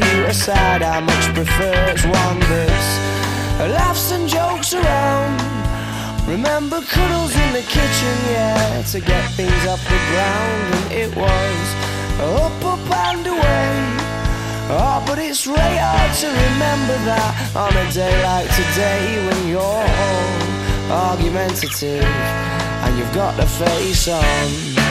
to you, a side I much prefer. It's one that's laughs and jokes around. Remember cuddles in the kitchen, yeah, to get things off the ground, and it was up, up and away. Oh, but it's really hard to remember that on a day like today when you're all argumentative and you've got the face on.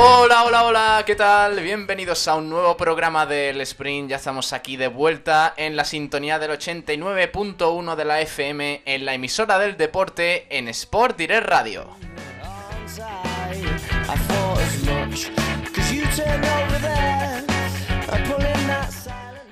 Hola, hola, hola, ¿qué tal? Bienvenidos a un nuevo programa del Sprint. Ya estamos aquí de vuelta en la sintonía del 89.1 de la FM en la emisora del deporte en Sport Direct Radio.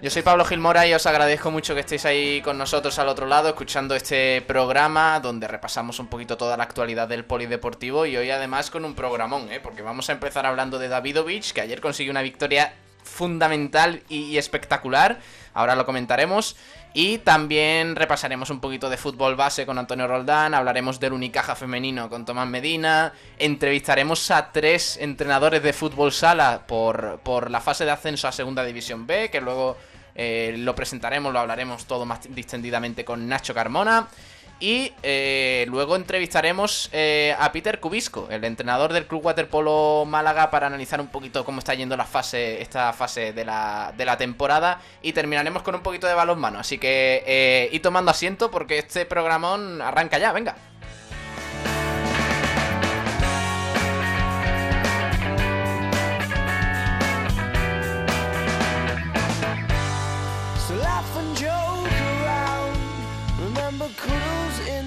Yo soy Pablo Gilmora y os agradezco mucho que estéis ahí con nosotros al otro lado escuchando este programa donde repasamos un poquito toda la actualidad del polideportivo y hoy además con un programón, ¿eh? porque vamos a empezar hablando de Davidovich que ayer consiguió una victoria fundamental y, espectacular, ahora lo comentaremos y también repasaremos un poquito de fútbol base con Antonio Roldán, hablaremos del Unicaja femenino con Tomás Medina, entrevistaremos a tres entrenadores de fútbol sala por, por la fase de ascenso a Segunda División B, que luego eh, lo presentaremos, lo hablaremos todo más distendidamente con Nacho Carmona. Y eh, luego entrevistaremos eh, a Peter Cubisco, el entrenador del Club Waterpolo Málaga, para analizar un poquito cómo está yendo la fase, esta fase de la, de la temporada. Y terminaremos con un poquito de balonmano. Así que, eh, y tomando asiento porque este programón arranca ya, venga.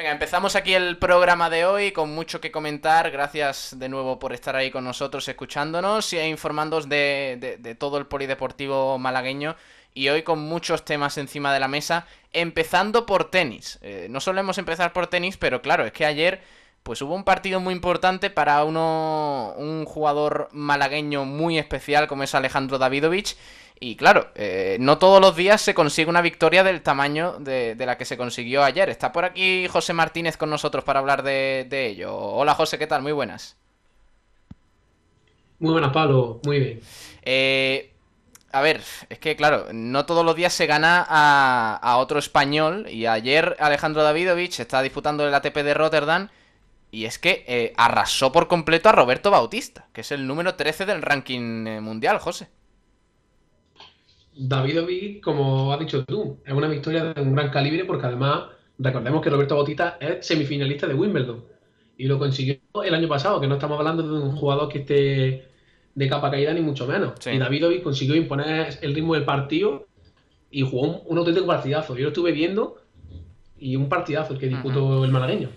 Venga, empezamos aquí el programa de hoy con mucho que comentar. Gracias de nuevo por estar ahí con nosotros, escuchándonos e informándoos de, todo el polideportivo malagueño. Y hoy con muchos temas encima de la mesa, empezando por tenis. Eh, no solemos empezar por tenis, pero claro, es que ayer pues hubo un partido muy importante para uno, un jugador malagueño muy especial como es Alejandro Davidovich. Y claro, eh, no todos los días se consigue una victoria del tamaño de, de la que se consiguió ayer. Está por aquí José Martínez con nosotros para hablar de, de ello. Hola José, ¿qué tal? Muy buenas. Muy buenas, Pablo. Muy bien. Eh, a ver, es que claro, no todos los días se gana a, a otro español. Y ayer Alejandro Davidovich está disputando el ATP de Rotterdam. Y es que eh, arrasó por completo a Roberto Bautista, que es el número 13 del ranking eh, mundial, José. Davidovic, como has dicho tú, es una victoria de un gran calibre porque además recordemos que Roberto Bautista es semifinalista de Wimbledon y lo consiguió el año pasado, que no estamos hablando de un jugador que esté de capa caída ni mucho menos. Sí. Y Davidovic consiguió imponer el ritmo del partido y jugó un, un auténtico partidazo. Yo lo estuve viendo y un partidazo el que disputó el malagueño.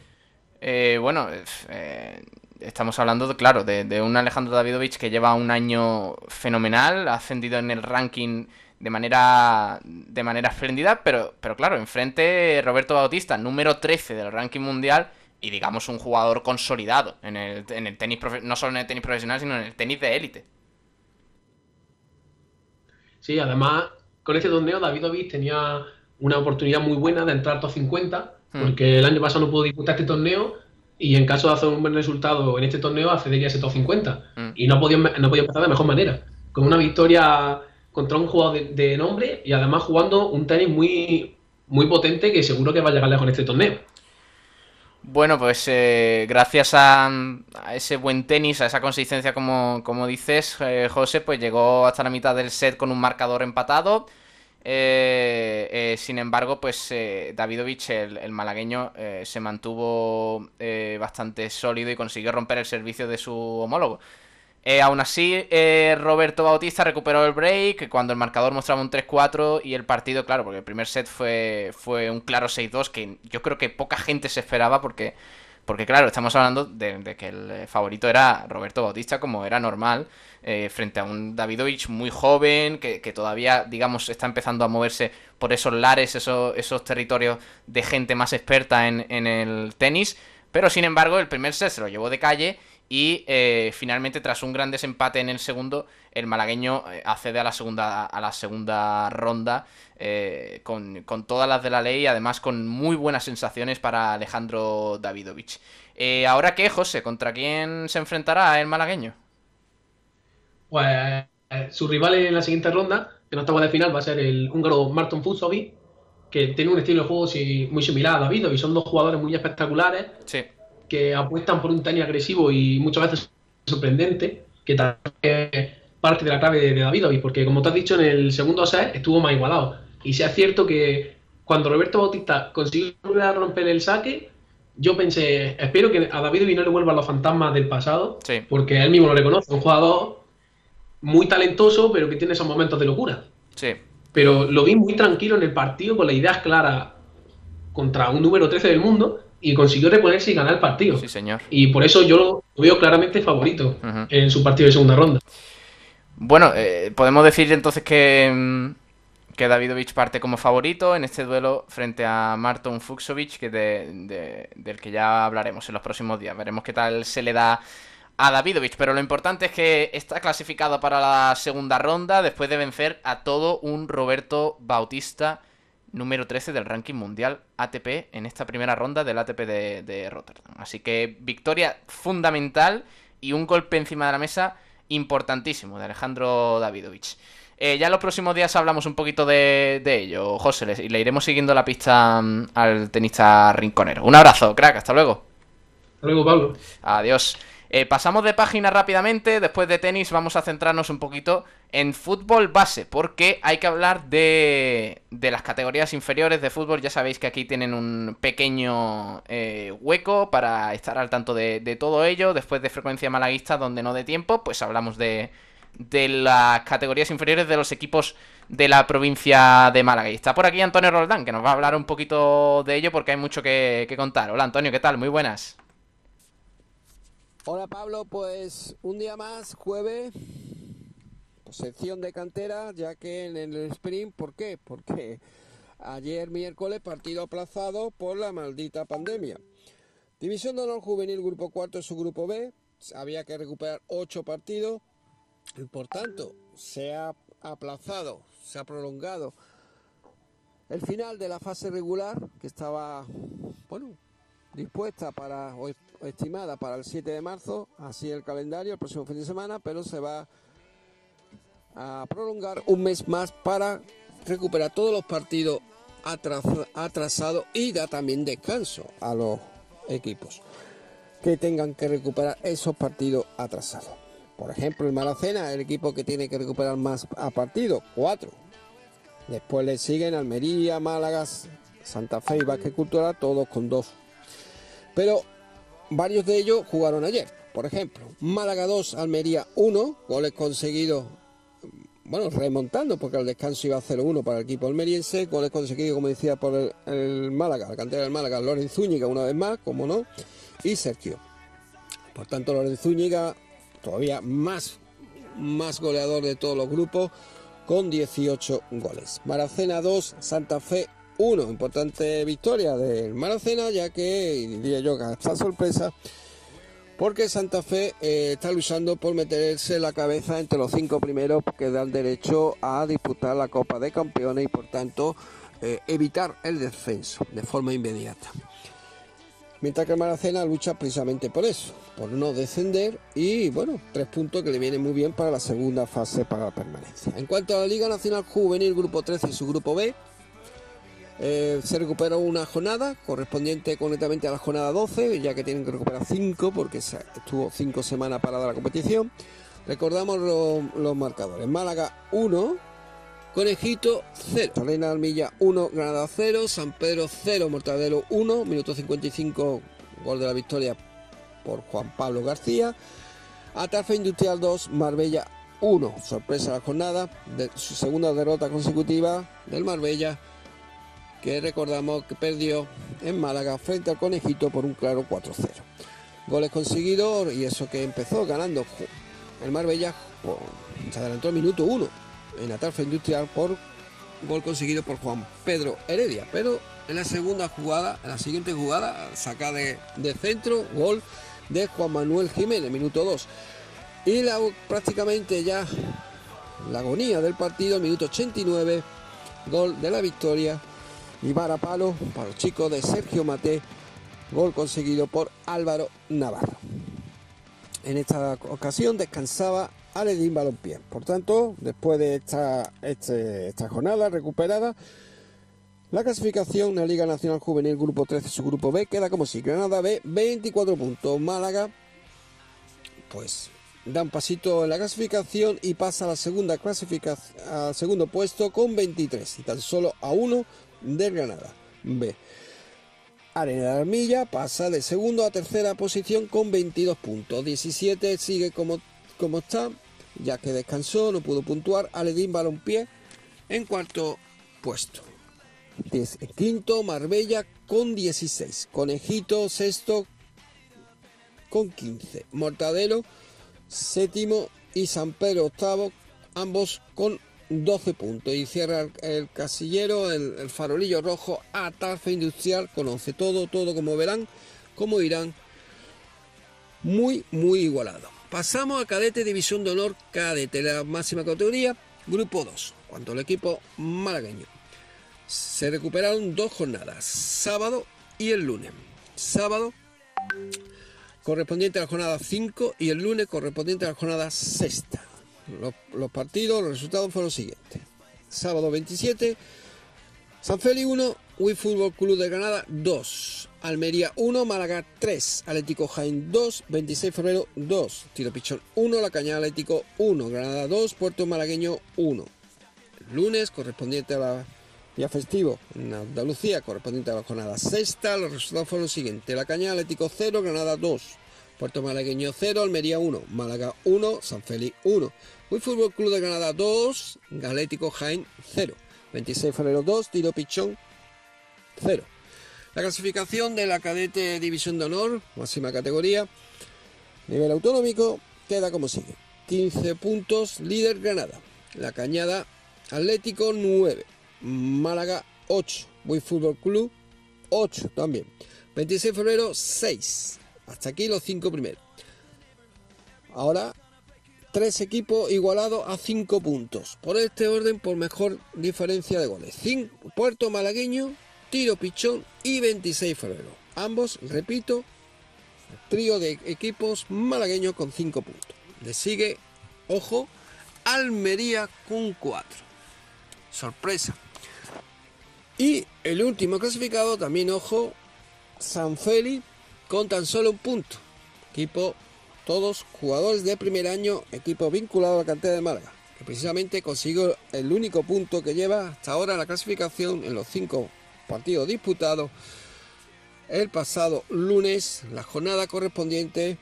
Eh, bueno, eh, estamos hablando, de, claro, de, un Alejandro Davidovich que lleva un año fenomenal, ha ascendido en el ranking de manera de manera espléndida, pero, pero claro, enfrente Roberto Bautista, número 13 del ranking mundial y digamos un jugador consolidado en el, en el tenis, no solo en el tenis profesional, sino en el tenis de élite. Sí, además, con este torneo Davidovic tenía una oportunidad muy buena de entrar top 50, Hmm. porque el año pasado no pudo disputar este torneo y en caso de hacer un buen resultado en este torneo accedería a ese top 50. Hmm. Y no podía, no podía empezar de mejor manera, con una victoria contra un jugador de, de nombre y además jugando un tenis muy, muy potente que seguro que va a llegar lejos en este torneo. Bueno, pues eh, gracias a, a ese buen tenis, a esa consistencia como, como dices, eh, José, pues llegó hasta la mitad del set con un marcador empatado. Eh, eh, sin embargo, pues eh, Davidovich, el, malagueño, se mantuvo bastante sólido y consiguió romper el servicio de su homólogo. Aún así, Roberto Bautista recuperó el break cuando el marcador mostraba un 3-4 y el partido, claro, porque el primer set fue, fue un claro 6-2 que yo creo que poca gente se esperaba porque, Porque claro, estamos hablando de, que el favorito era Roberto Bautista, como era normal, eh, frente a un Davidovich muy joven, que, todavía, digamos, está empezando a moverse por esos lares, esos, esos territorios de gente más experta en, en el tenis. Pero sin embargo, el primer set se lo llevó de calle y eh, finalmente, tras un gran desempate en el segundo, el malagueño eh, accede a la segunda, a la segunda ronda eh, con, todas las de la ley y además con muy buenas sensaciones para Alejandro Davidovich. ¿Ahora qué, José? ¿Contra quién se enfrentará el malagueño? Pues su rival en la siguiente ronda, que no estaba de final, va a ser el húngaro Marton Fusovic, que tiene un estilo de juego muy similar a Davidovich. Son dos jugadores muy espectaculares. Sí que apuestan por un tenis agresivo y muchas veces sorprendente, que también es parte de la clave de Davidovic, porque como te has dicho, en el segundo set estuvo más igualado. Y sea cierto que cuando Roberto Bautista consiguió romper el saque, yo pensé, espero que a Davidovic no le vuelvan los fantasmas del pasado, porque él mismo lo reconoce, un jugador muy talentoso, pero que tiene esos momentos de locura. Sí. Pero lo vi muy tranquilo en el partido, con la ideas claras contra un número 13 del mundo, y consiguió reponerse y ganar el partido. Sí, señor. Y por eso yo lo veo claramente favorito en su partido de segunda ronda. Bueno, eh, podemos decir entonces que, mm, que Davidovich parte como favorito en este duelo frente a Marton Fuxovic, que del que ya hablaremos en los próximos días. Veremos qué tal se le da a Davidovich, pero lo importante es que está clasificado para la segunda ronda después de vencer a todo un Roberto Bautista número 13 del ranking mundial ATP en esta primera ronda del ATP de, Rotterdam. Así que victoria fundamental y un golpe encima de la mesa importantísimo de Alejandro Davidovich. Eh, ya en los próximos días hablamos un poquito de, ello, José, y le iremos siguiendo la pista mm, al tenista rinconero. Un abrazo, crack, hasta luego. Hasta luego, Pablo. Adiós. Eh, pasamos de página rápidamente, después de tenis vamos a centrarnos un poquito en fútbol base, porque hay que hablar de, de las categorías inferiores de fútbol, ya sabéis que aquí tienen un pequeño eh, hueco para estar al tanto de, todo ello, después de frecuencia malaguista donde no de tiempo, pues hablamos de, de las categorías inferiores de los equipos de la provincia de Málaga. Y está por aquí Antonio Roldán, que nos va a hablar un poquito de ello porque hay mucho que, que contar. Hola Antonio, ¿qué tal? Muy buenas. Hola Pablo, pues un día más, jueves, sección de cantera, ya que en el sprint, ¿por qué? Porque ayer miércoles partido aplazado por la maldita pandemia. División de honor juvenil grupo cuarto su grupo B, había que recuperar ocho partidos y por tanto se ha aplazado, se ha prolongado el final de la fase regular que estaba, bueno, dispuesta para o estimada para el 7 de marzo, así el calendario el próximo fin de semana, pero se va a prolongar un mes más para recuperar todos los partidos atrasados y da también descanso a los equipos que tengan que recuperar esos partidos atrasados. Por ejemplo, el Malacena, el equipo que tiene que recuperar más a partidos, cuatro. Después le siguen Almería, Málaga, Santa Fe y Vázquez Cultural, todos con dos pero varios de ellos jugaron ayer. Por ejemplo, Málaga 2, Almería 1, goles conseguidos, bueno, remontando porque el descanso iba a 0-1 para el equipo almeriense, goles conseguidos, como decía, por el, Málaga, la cantera del Málaga, Loren Zúñiga una vez más, como no, y Sergio. Por tanto, Loren Zúñiga todavía más, más goleador de todos los grupos, con 18 goles. Maracena 2, Santa Fe uno, importante victoria del Maracena, ya que, diría yo que esta sorpresa, porque Santa Fe eh, está luchando por meterse la cabeza entre los cinco primeros que dan derecho a disputar la Copa de Campeones y por tanto eh, evitar el descenso de forma inmediata. Mientras que el Maracena lucha precisamente por eso, por no descender y bueno, tres puntos que le vienen muy bien para la segunda fase para la permanencia. En cuanto a la Liga Nacional Juvenil Grupo 13 y su Grupo B, eh, se recuperó una jornada correspondiente concretamente a la jornada 12, ya que tienen que recuperar 5 porque estuvo 5 semanas parada la competición. Recordamos los marcadores. Málaga 1, Conejito 0, Salena Almilla 1, Granada 0, San Pedro 0, Mortadelo 1, minuto 55, gol de la victoria por Juan Pablo García. Atarfe Industrial 2, Marbella 1, sorpresa la jornada, de su segunda derrota consecutiva del Marbella que recordamos que perdió en Málaga frente al Conejito por un claro 4-0. Goles conseguidos y eso que empezó ganando el Marbella se adelantó el minuto 1 en la tarfa industrial por gol conseguido por Juan Pedro Heredia, pero en la segunda jugada, en la siguiente jugada, saca de, centro, gol de Juan Manuel Jiménez, minuto 2. Y la, prácticamente ya la agonía del partido, minuto 89, gol de la victoria y para palo para los chicos de Sergio Mate, gol conseguido por Álvaro Navarro. En esta ocasión descansaba Aledín Balompié. Por tanto, después de esta, este, esta jornada recuperada, la clasificación en la Liga Nacional Juvenil Grupo 13, su grupo B, queda como si Granada B, 24 puntos. Málaga, pues da un pasito en la clasificación y pasa a la segunda clasificación, al segundo puesto con 23 y tan solo a uno de Granada B. Arena de Armilla pasa de segundo a tercera posición con 22 puntos. 17 sigue como, como está, ya que descansó, no pudo puntuar. Aledín Balompié en cuarto puesto. Quinto, Marbella con 16. Conejito, sexto con 15. Mortadelo, séptimo y San Pedro, octavo, ambos con 12 puntos. Y cierra el, casillero, el, farolillo rojo, Atarfe Industrial, conoce todo, todo como verán, como irán. Muy, muy igualado. Pasamos a cadete, división de honor, cadete, la máxima categoría, grupo 2, cuando el equipo malagueño. Se recuperaron dos jornadas, sábado y el lunes. Sábado correspondiente a la jornada 5 y el lunes correspondiente a la jornada sexta. Los, partidos, los resultados fueron los siguientes. Sábado 27, San Félix 1, Wii Fútbol Club de Granada 2, Almería 1, Málaga 3, Atlético Jaén 2, 26 de febrero 2, Tiro Pichón 1, La Cañada Atlético 1, Granada 2, Puerto Malagueño 1. lunes correspondiente a la día festivo en Andalucía, correspondiente a la jornada sexta, los resultados fueron los siguientes. La Cañada Atlético 0, Granada 2, Puerto Malagueño 0, Almería 1, Málaga 1, San Félix 1. Muy Fútbol Club de Granada 2, Galético Jaén 0. 26 de febrero 2, Tiro Pichón 0. La clasificación de la cadete División de Honor, máxima categoría, nivel autonómico, queda como sigue. 15 puntos, líder Granada. La Cañada Atlético 9. Málaga 8. Muy Fútbol Club 8 también. 26 de febrero 6. Hasta aquí los 5 primeros. Ahora tres equipos igualados a 5 puntos. Por este orden, por mejor diferencia de goles. Puerto Malagueño, Tiro Pichón y 26 de febrero. Ambos, repito, trío de equipos malagueños con 5 puntos. Le sigue, ojo, Almería con 4. Sorpresa. Y el último clasificado, también ojo, San Félix con tan solo un punto. Equipo, todos jugadores de primer año, equipo vinculado a la cantera de Málaga, que precisamente consiguió el único punto que lleva hasta ahora la clasificación en los cinco partidos disputados el pasado lunes, la jornada correspondiente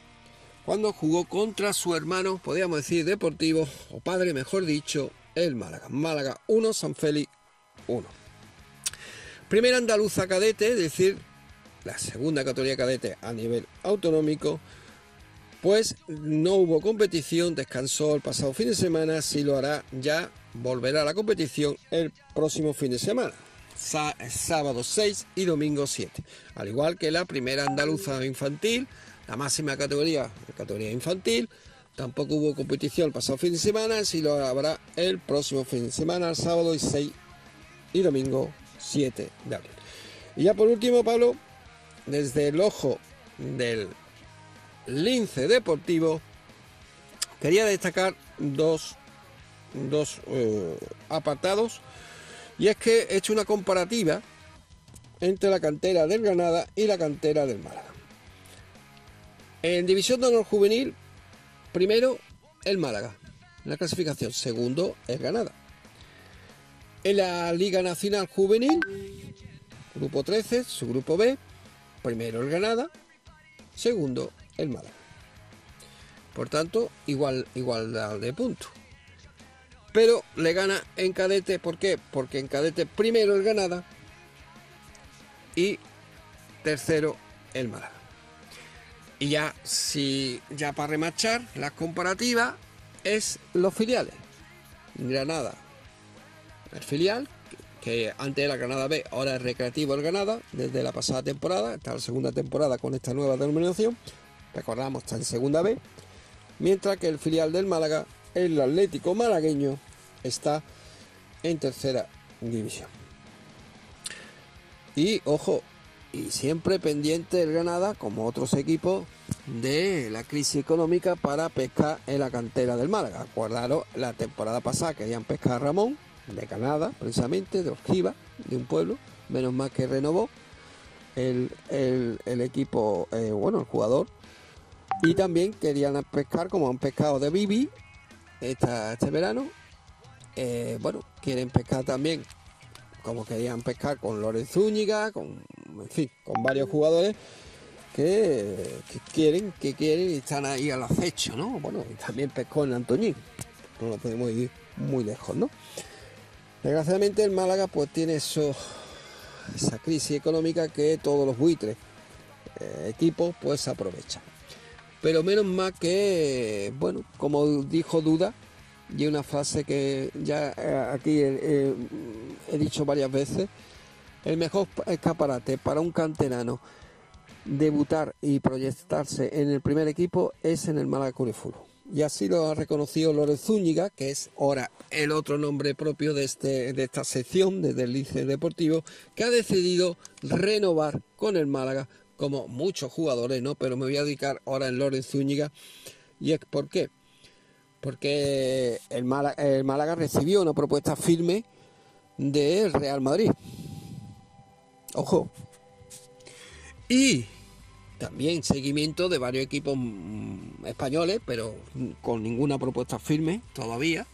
cuando jugó contra su hermano, podríamos decir deportivo, o padre mejor dicho, el Málaga. Málaga 1, San Félix 1. Primera andaluza cadete, es decir, la segunda categoría cadete a nivel autonómico, pues no hubo competición, descansó el pasado fin de semana, si lo hará ya volverá a la competición el próximo fin de semana, sábado 6 y domingo 7, al igual que la primera andaluza infantil, la máxima categoría, la categoría infantil, tampoco hubo competición el pasado fin de semana, si lo habrá el próximo fin de semana, sábado 6 y domingo 7 de abril. Y ya por último, Pablo, desde el ojo del lince deportivo, quería destacar dos, dos eh, apartados. Y es que he hecho una comparativa entre la cantera del Granada y la cantera del Málaga. En División de Honor Juvenil, primero el Málaga, en la clasificación. Segundo, el Granada. En la Liga Nacional Juvenil, grupo 13, su grupo B, primero el Granada, segundo el Málaga. Por tanto, igual, igualdad de puntos. Pero le gana en cadete, ¿por qué? Porque en cadete primero el Granada, y tercero el Málaga. Y ya, si ya para remachar las comparativas, es los filiales. Granada, el filial, que antes era Granada B, ahora es Recreativo el Granada, desde la pasada temporada, está la segunda temporada con esta nueva denominación, recordamos, está en segunda B, mientras que el filial del Málaga, el Atlético Malagueño, está en tercera división. Y ojo, y siempre pendiente el Granada, como otros equipos, de la crisis económica para pescar en la cantera del Málaga. Acordaros, la temporada pasada querían pescar a Ramón, de Granada, precisamente, de Orquiva, de un pueblo, menos mal que renovó el, equipo, eh, bueno, el jugador. Y también querían pescar, como han pescado de Bibi este verano, eh, bueno, quieren pescar también como querían pescar con Lorenz Zúñiga, con, en fin, con varios jugadores que, quieren, que quieren y están ahí al acecho, ¿no? Bueno, también pescó en Antoñín, no lo podemos ir muy lejos, ¿no? Desgraciadamente el Málaga pues tiene eso, esa crisis económica que todos los buitres, eh, equipos, pues aprovechan. Pero menos mal que, bueno, como dijo Duda, y una frase que ya eh, aquí he dicho varias veces, el mejor escaparate para un canterano debutar y proyectarse en el primer equipo es en el Málaga Y así lo ha reconocido Lorenz Zúñiga, que es ahora el otro nombre propio de, este, de esta sección desde el Liceo Deportivo, que ha decidido renovar con el Málaga, como muchos jugadores, ¿no? Pero me voy a dedicar ahora en Lorenz Zúñiga. ¿Y es por qué? porque el Málaga, recibió una propuesta firme del Real Madrid. Ojo. Y también seguimiento de varios equipos mm, españoles, pero con ninguna propuesta firme todavía,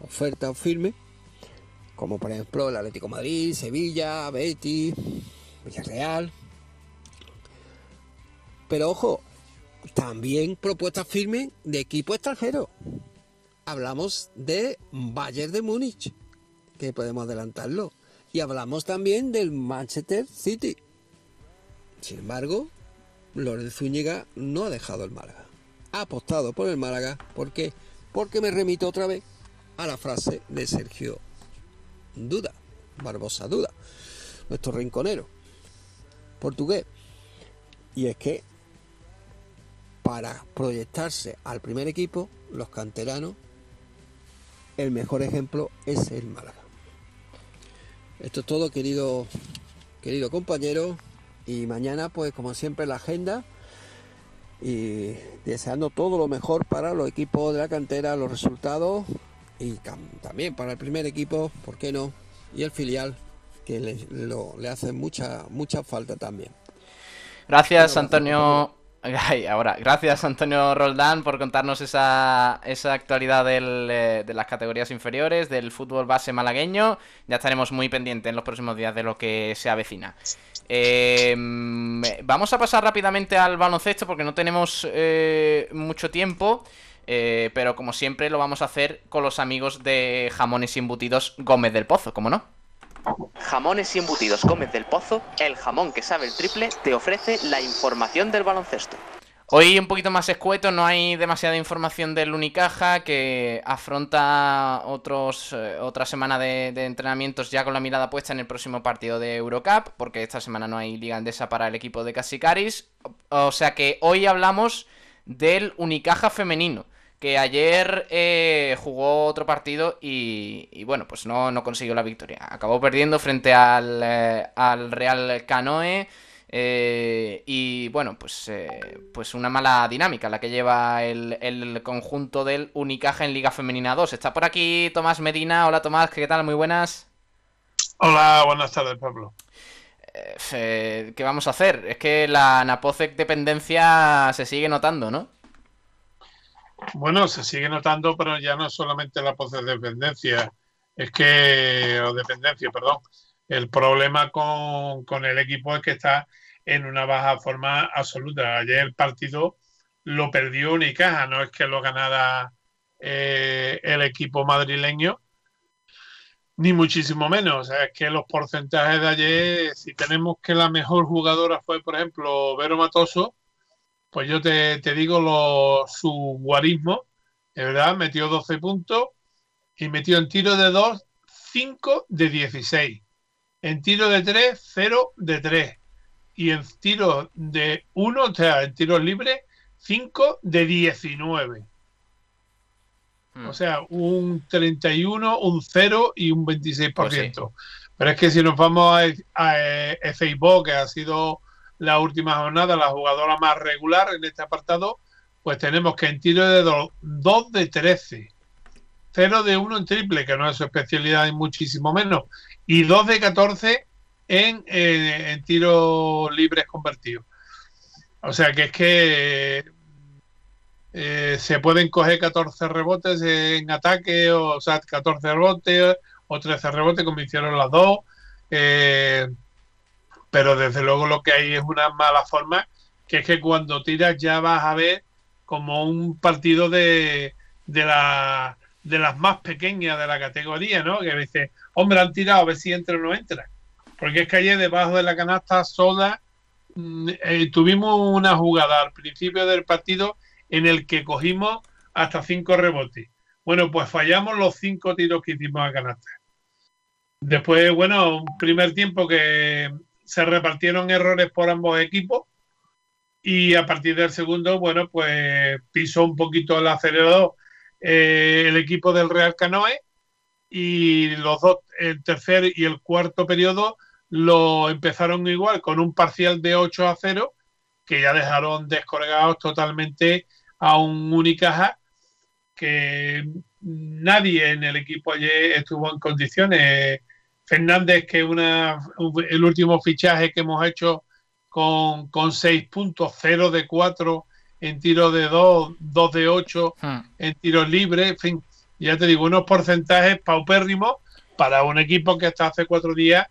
oferta firme, como por ejemplo el Atlético Madrid, Sevilla, Betis, Villarreal. Pero ojo, también propuestas firmes de equipo extranjero. Hablamos de Bayern de Múnich, que podemos adelantarlo. Y hablamos también del Manchester City. Sin embargo, Lorenzo Zúñiga no ha dejado el Málaga. Ha apostado por el Málaga. ¿Por qué? Porque me remito otra vez a la frase de Sergio Duda, Barbosa Duda, nuestro rinconero portugués. Y es que para proyectarse al primer equipo, los canteranos, el mejor ejemplo es el Málaga. Esto es todo, querido, querido compañero. Y mañana, pues como siempre, la agenda. Y deseando todo lo mejor para los equipos de la cantera, los resultados. Y también para el primer equipo, ¿por qué no? Y el filial, que le, le hace mucha, mucha falta también. Gracias, Antonio. Ahora, gracias Antonio Roldán por contarnos esa, esa actualidad eh, de las categorías inferiores, del fútbol base malagueño. Ya estaremos muy pendientes en los próximos días de lo que se avecina. Eh, vamos a pasar rápidamente al baloncesto porque no tenemos eh, mucho tiempo. pero como siempre lo vamos a hacer con los amigos de Jamones y Embutidos Gómez del Pozo, ¿cómo no? Jamones y embutidos Gómez del Pozo, el jamón que sabe el triple, te ofrece la información del baloncesto. Hoy un poquito más escueto, no hay demasiada información del Unicaja que afronta otros, eh, otra semana de, entrenamientos ya con la mirada puesta en el próximo partido de Eurocup, porque esta semana no hay liga andesa para el equipo de Casicaris. O sea que hoy hablamos del Unicaja femenino que ayer eh, jugó otro partido y, bueno, pues no, no, consiguió la victoria. Acabó perdiendo frente al, eh, Real Canoe. Eh, y bueno, pues, pues una mala dinámica la que lleva el, el, conjunto del Unicaja en Liga Femenina 2. Está por aquí Tomás Medina. Hola Tomás, ¿qué tal? Muy buenas. Hola, buenas tardes, Pablo. ¿Qué vamos a hacer? Es que la Napocec dependencia se sigue notando, ¿no? Bueno, se sigue notando, pero ya no solamente la de dependencia, es que, o dependencia, perdón, el problema con, el equipo es que está en una baja forma absoluta. Ayer el partido lo perdió Unicaja, no es que lo ganara eh, el equipo madrileño, Ni muchísimo menos. O sea, es que los porcentajes de ayer, si tenemos que la mejor jugadora fue, por ejemplo, Vero Matoso, pues yo te, digo lo, su guarismo, de verdad, metió 12 puntos y metió en tiro de 2, 5 de 16. En tiro de 3, 0 de 3. Y en tiro de 1, o sea, en tiros libres, 5 de 19. Hmm. O sea, un 31, un 0 y un 26%. Pues Pero es que si nos vamos a, a, Facebook, que ha sido la última jornada la jugadora más regular en este apartado, pues tenemos que en tiro de 2, de 13, 0 de 1 en triple, que no es su especialidad y muchísimo menos, y 2 de 14 en, eh, en tiros libres convertidos. O sea que es que eh, se pueden coger 14 rebotes en ataque, o, sea, 14 rebotes o 13 rebotes, como hicieron las dos. Eh, pero desde luego lo que hay es una mala forma, que es que cuando tiras ya vas a ver como un partido de, de, la, de las más pequeñas de la categoría, ¿no? Que dice, hombre, han tirado a ver si entra o no entra. Porque es que ayer debajo de la canasta sola mm, eh, tuvimos una jugada al principio del partido en el que cogimos hasta cinco rebotes. Bueno, pues fallamos los cinco tiros que hicimos a canasta. Después, bueno, un primer tiempo que se repartieron errores por ambos equipos y a partir del segundo, bueno, pues pisó un poquito el acelerador eh, el equipo del Real Canoe y los dos, el tercer y el cuarto periodo lo empezaron igual con un parcial de 8 a 0 que ya dejaron descolgados totalmente a un Unicaja que nadie en el equipo ayer estuvo en condiciones. Fernández, que una, el último fichaje que hemos hecho con, con 6 puntos, 0 de 4 en tiro de 2, 2 de 8 hmm. en tiros libres, en fin, ya te digo, unos porcentajes paupérrimos para un equipo que hasta hace cuatro días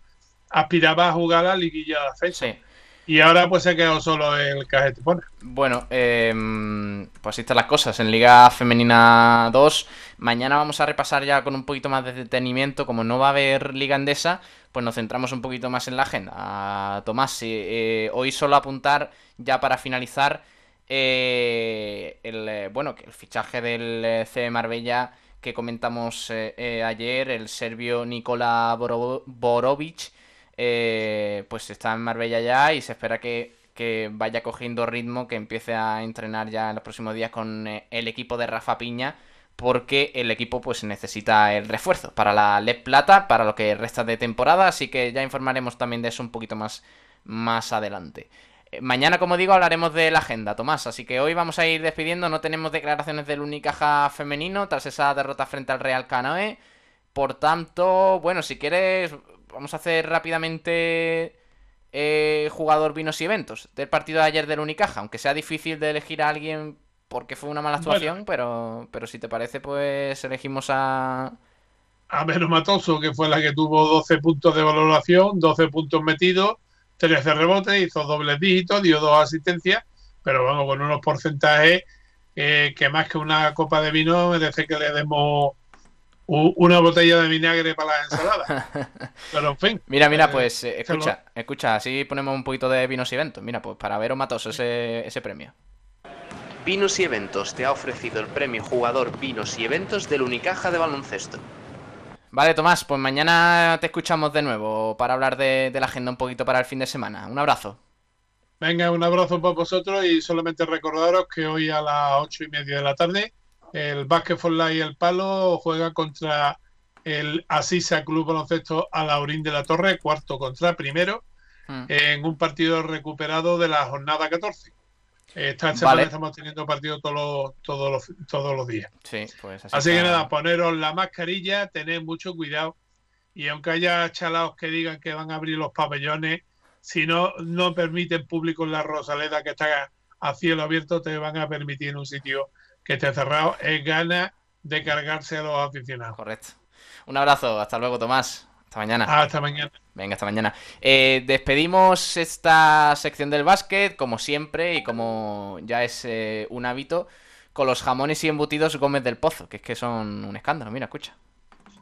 aspiraba a jugar a la liguilla de fecha. Sí. Y ahora pues se quedado solo el cajete. Bueno, em, pues así están las cosas. En Liga Femenina 2, mañana vamos a repasar ya con un poquito más de detenimiento. Como no va a haber Liga Endesa, pues nos centramos un poquito más en la agenda. Tomás, eh, hoy solo apuntar ya para finalizar eh, el, eh, bueno, el fichaje del C Marbella que comentamos ayer, el serbio Nikola Borovic eh, pues está en Marbella ya y se espera que, vaya cogiendo ritmo, que empiece a entrenar ya en los próximos días con eh, el equipo de Rafa Piña, porque el equipo pues necesita el refuerzo para la LED Plata, para lo que resta de temporada, así que ya informaremos también de eso un poquito más, más adelante. Eh, mañana, como digo, hablaremos de la agenda, Tomás. Así que hoy vamos a ir despidiendo. No tenemos declaraciones del Unicaja femenino tras esa derrota frente al Real Canoe. Por tanto, bueno, si quieres, vamos a hacer rápidamente eh, jugador vinos y eventos. Del partido de ayer del Unicaja, aunque sea difícil de elegir a alguien porque fue una mala actuación, pero, pero si te parece, pues elegimos a... A Menos Matoso, que fue la que tuvo 12 puntos de valoración, 12 puntos metidos, 13 rebotes, hizo dobles dígitos, dio dos asistencias, pero bueno, con unos porcentajes eh, que más que una copa de vino merece que le demos una botella de vinagre para la ensalada. Pero en fin. Mira, mira, eh, pues eh, escucha, escucha, así ponemos un poquito de vinos y eventos. Mira, pues para ver o matos ese, ese premio. Vinos y Eventos te ha ofrecido el premio Jugador Vinos y Eventos del Unicaja de Baloncesto. Vale, Tomás, pues mañana te escuchamos de nuevo para hablar de, de la agenda un poquito para el fin de semana. Un abrazo. Venga, un abrazo para vosotros y solamente recordaros que hoy a las ocho y media de la tarde el Básquet y el Palo juega contra el Asisa Club Baloncesto Alaurín de la Torre, cuarto contra primero, hmm. en un partido recuperado de la jornada 14. Esta semana estamos teniendo partido todos los, todos los, todos los días. Pues así, que nada, poneros la mascarilla, tened mucho cuidado. Y aunque haya chalaos que digan que van a abrir los pabellones, si no, no permiten público en la Rosaleda que está a cielo abierto, te van a permitir en un sitio que esté cerrado, es gana de cargarse a los aficionados. Correcto. Un abrazo, hasta luego, Tomás. Hasta mañana. hasta mañana. Venga, hasta mañana. Eh, despedimos esta sección del básquet, como siempre, y como ya es eh, un hábito, con los jamones y embutidos Gómez del Pozo, que es que son un escándalo. Mira, escucha.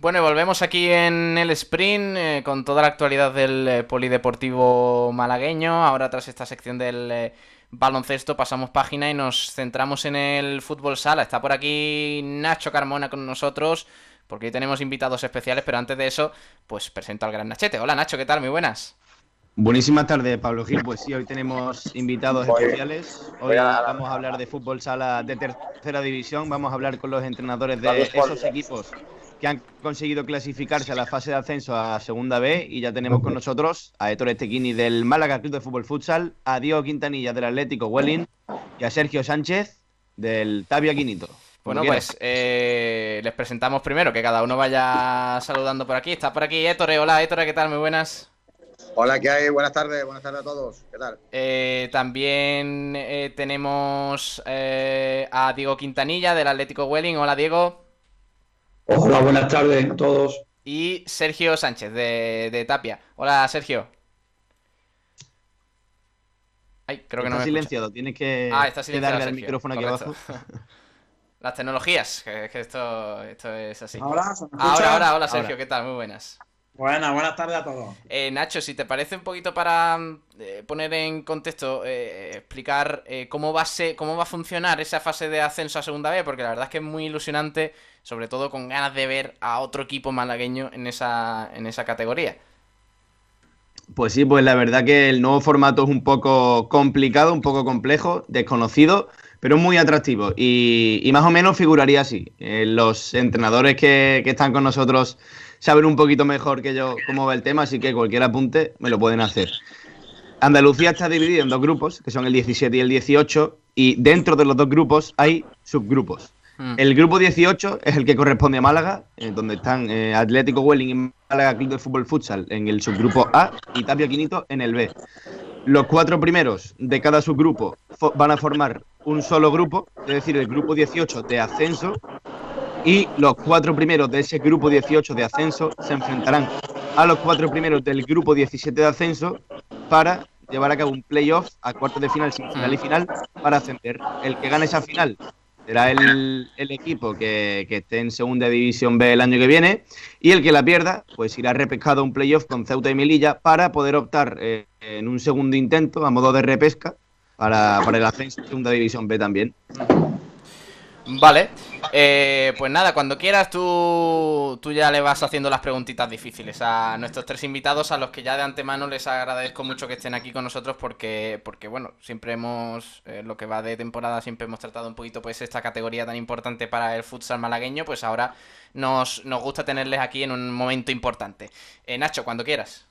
Bueno, y volvemos aquí en el sprint eh, con toda la actualidad del eh, polideportivo malagueño. Ahora tras esta sección del eh, baloncesto pasamos página y nos centramos en el fútbol sala. Está por aquí Nacho Carmona con nosotros porque hoy tenemos invitados especiales, pero antes de eso, pues presento al gran Nachete. Hola Nacho, ¿qué tal? Muy buenas. Buenísimas tardes, Pablo Gil. Pues sí, hoy tenemos invitados especiales. Hoy vamos a hablar de fútbol sala de tercera división. Vamos a hablar con los entrenadores de esos equipos que han conseguido clasificarse a la fase de ascenso a Segunda B y ya tenemos con nosotros a Héctor Estequini del Málaga Club de Fútbol Futsal, a Diego Quintanilla del Atlético Welling y a Sergio Sánchez del Tabia Quinito. Bueno, pues eh, les presentamos primero, que cada uno vaya saludando por aquí. Está por aquí Héctor. Hola Héctor, ¿qué tal? Muy buenas. Hola, ¿qué hay? Buenas tardes, buenas tardes a todos. ¿Qué tal? Eh, también eh, tenemos a Diego Quintanilla del Atlético Welling. Hola Diego. Hola, buenas tardes a todos. Y Sergio Sánchez de, Tapia. Hola, Sergio. Ay, creo que no me silenciado, tienes que, ah, está silenciado, darle el micrófono aquí abajo. Las tecnologías, que, esto, esto es así. Ahora, ahora, ahora, hola Sergio, ¿qué tal? Muy buenas. Buenas, buenas tardes a todos. Eh, Nacho, si te parece un poquito para eh, poner en contexto, eh, explicar cómo, va a cómo va a funcionar esa fase de ascenso a Segunda B, porque la verdad es que es muy ilusionante, sobre todo con ganas de ver a otro equipo malagueño en esa, en esa categoría. Pues sí, pues la verdad que el nuevo formato es un poco complicado, un poco complejo, desconocido, pero muy atractivo. Y, más o menos figuraría así. los entrenadores que, que están con nosotros saber un poquito mejor que yo cómo va el tema, así que cualquier apunte me lo pueden hacer. Andalucía está dividida en dos grupos, que son el 17 y el 18, y dentro de los dos grupos hay subgrupos. Hmm. El grupo 18 es el que corresponde a Málaga, donde están eh, Atlético Welling y Málaga Club de Fútbol Futsal en el subgrupo A y Tapia Quinito en el B. Los cuatro primeros de cada subgrupo van a formar un solo grupo, es decir, el grupo 18 de ascenso, y los cuatro primeros de ese grupo 18 de ascenso se enfrentarán a los cuatro primeros del grupo 17 de ascenso para llevar a cabo un playoff a cuartos de final, semifinal y final para ascender. El que gane esa final será el, equipo que, esté en segunda división B el año que viene y el que la pierda pues irá repescado un playoff con Ceuta y Melilla para poder optar eh, en un segundo intento a modo de repesca para, para el ascenso a segunda división B también. Vale, eh, pues nada, cuando quieras tú, tú ya le vas haciendo las preguntitas difíciles a nuestros tres invitados, a los que ya de antemano les agradezco mucho que estén aquí con nosotros porque, porque bueno, siempre hemos, eh, lo que va de temporada, siempre hemos tratado un poquito pues esta categoría tan importante para el futsal malagueño, pues ahora nos, nos gusta tenerles aquí en un momento importante. Eh, Nacho, cuando quieras.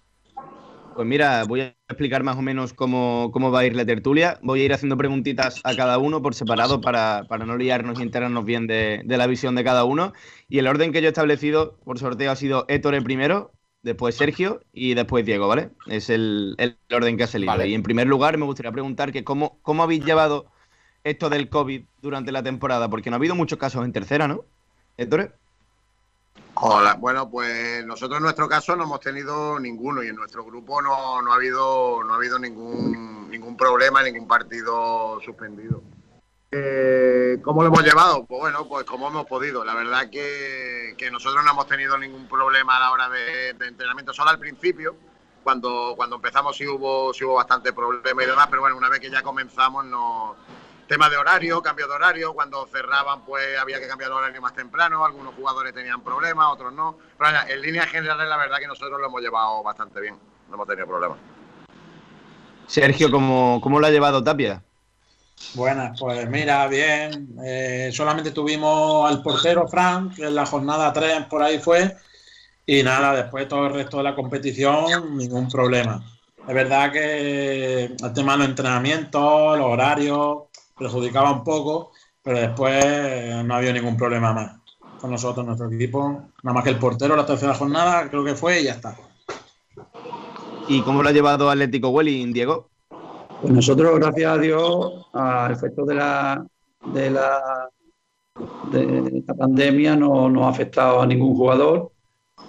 Pues mira, voy a explicar más o menos cómo, va a ir la tertulia. Voy a ir haciendo preguntitas a cada uno por separado para, no liarnos y enterarnos bien de, la visión de cada uno. Y el orden que yo he establecido por sorteo ha sido Héctor el primero, después Sergio y después Diego, ¿vale? Es el, orden que ha salido. Y en primer lugar me gustaría preguntar que cómo, cómo habéis llevado esto del COVID durante la temporada, porque no ha habido muchos casos en tercera, ¿no? Héctor. Hola, bueno, pues nosotros en nuestro caso no hemos tenido ninguno y en nuestro grupo no, no ha habido no ha habido ningún ningún problema, ningún partido suspendido. Eh, ¿Cómo lo hemos llevado? Pues bueno, pues como hemos podido. La verdad que, que nosotros no hemos tenido ningún problema a la hora de, de, entrenamiento, solo al principio, cuando, cuando empezamos sí hubo, sí hubo bastante problema y demás, pero bueno, una vez que ya comenzamos no tema de horario, cambio de horario, cuando cerraban pues había que cambiar el horario más temprano, algunos jugadores tenían problemas, otros no. Pero en línea general la verdad que nosotros lo hemos llevado bastante bien, no hemos tenido problemas. Sergio, ¿cómo, cómo lo ha llevado Tapia? Buenas, pues mira, bien. Eh, solamente tuvimos al portero Frank, en la jornada 3 por ahí fue, Y nada, después todo el resto de la competición, ningún problema. Es verdad que el tema de los entrenamientos, los horarios, perjudicaba un poco, pero después no había ningún problema más con nosotros, nuestro equipo. Nada más que el portero la tercera jornada, creo que fue y ya está. ¿Y cómo lo ha llevado Atlético Welling, Diego? Pues nosotros, gracias a Dios, a efectos de la, de la, de la pandemia, no nos ha afectado a ningún jugador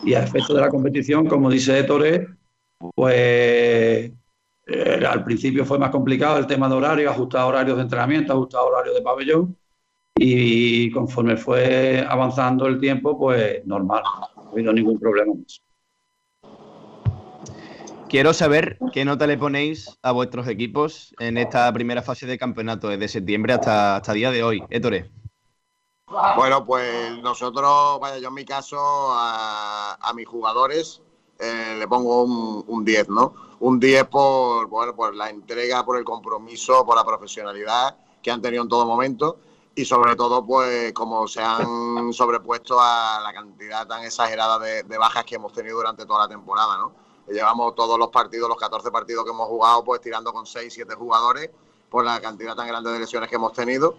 y a efectos de la competición, como dice Ettore, pues eh, al principio fue más complicado el tema de horario, ajustar horarios de entrenamiento, ajustar horarios de pabellón y conforme fue avanzando el tiempo, pues normal, no ha habido ningún problema más. Quiero saber qué nota le ponéis a vuestros equipos en esta primera fase de campeonato, desde septiembre hasta, hasta día de hoy. Ettore. Bueno, pues nosotros, vaya, yo en mi caso, a, mis jugadores eh, le pongo un, un 10, ¿no? Un 10 por, bueno, por la entrega, por el compromiso, por la profesionalidad que han tenido en todo momento y sobre todo, pues, como se han sobrepuesto a la cantidad tan exagerada de, de bajas que hemos tenido durante toda la temporada, ¿no? Llevamos todos los partidos, los 14 partidos que hemos jugado, pues tirando con 6, 7 jugadores por la cantidad tan grande de lesiones que hemos tenido.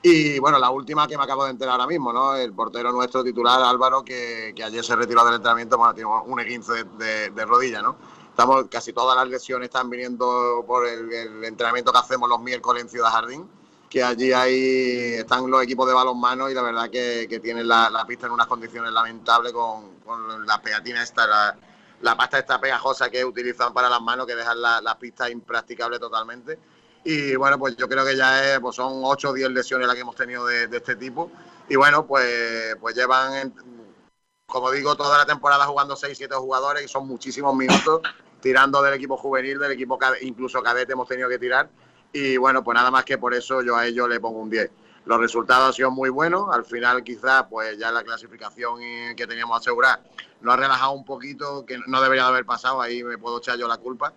Y bueno, la última que me acabo de enterar ahora mismo, ¿no? El portero nuestro titular, Álvaro, que, ayer se retiró del entrenamiento, bueno, tiene un E15 de, de, rodilla, ¿no? Estamos, casi todas las lesiones están viniendo por el, entrenamiento que hacemos los miércoles en Ciudad Jardín, que allí hay, están los equipos de balonmano y la verdad que, que tienen la, pista en unas condiciones lamentables con, con las pegatinas esta, la pasta esta pegajosa que utilizan para las manos, que dejan la, la pista impracticable totalmente. Y bueno, pues yo creo que ya es, pues son 8 o 10 lesiones las que hemos tenido de, este tipo. Y bueno, pues, pues llevan, como digo, toda la temporada jugando 6, 7 jugadores y son muchísimos minutos tirando del equipo juvenil, del equipo incluso cadete hemos tenido que tirar. Y bueno, pues nada más que por eso yo a ellos le pongo un 10. Los resultados han sido muy buenos. Al final, quizás, pues ya la clasificación que teníamos asegurar nos ha relajado un poquito, que no debería de haber pasado. Ahí me puedo echar yo la culpa.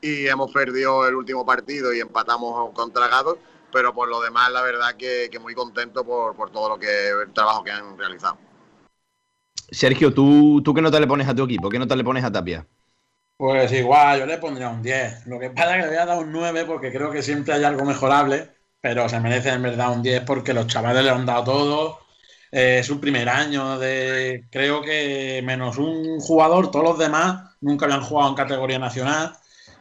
Y hemos perdido el último partido y empatamos contra Gatos. Pero por lo demás, la verdad que, muy contento por, todo lo que el trabajo que han realizado. Sergio, ¿tú, ¿tú qué nota le pones a tu equipo? ¿Qué nota le pones a Tapia? Pues igual, yo le pondría un 10. Lo que pasa es que le voy a dar un 9 porque creo que siempre hay algo mejorable pero se merece en verdad un 10 porque los chavales le han dado todo. Eh, es un primer año de, creo que menos un jugador, todos los demás nunca habían jugado en categoría nacional.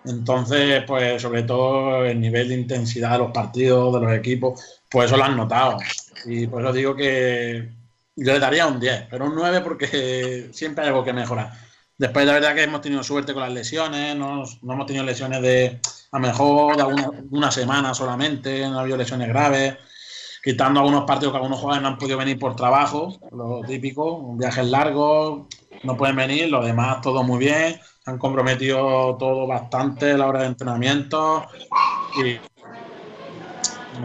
Entonces, pues sobre todo el nivel de intensidad de los partidos, de los equipos, pues eso lo han notado. Y por eso digo que yo le daría un 10, pero un 9 porque siempre hay algo que mejorar. Después, la verdad que hemos tenido suerte con las lesiones, no, no hemos tenido lesiones de a lo mejor de una semana solamente, no ha habido lesiones graves, quitando algunos partidos que algunos jugadores no han podido venir por trabajo, lo típico, viajes largos, no pueden venir, los demás todo muy bien, han comprometido todo bastante a la hora de entrenamiento y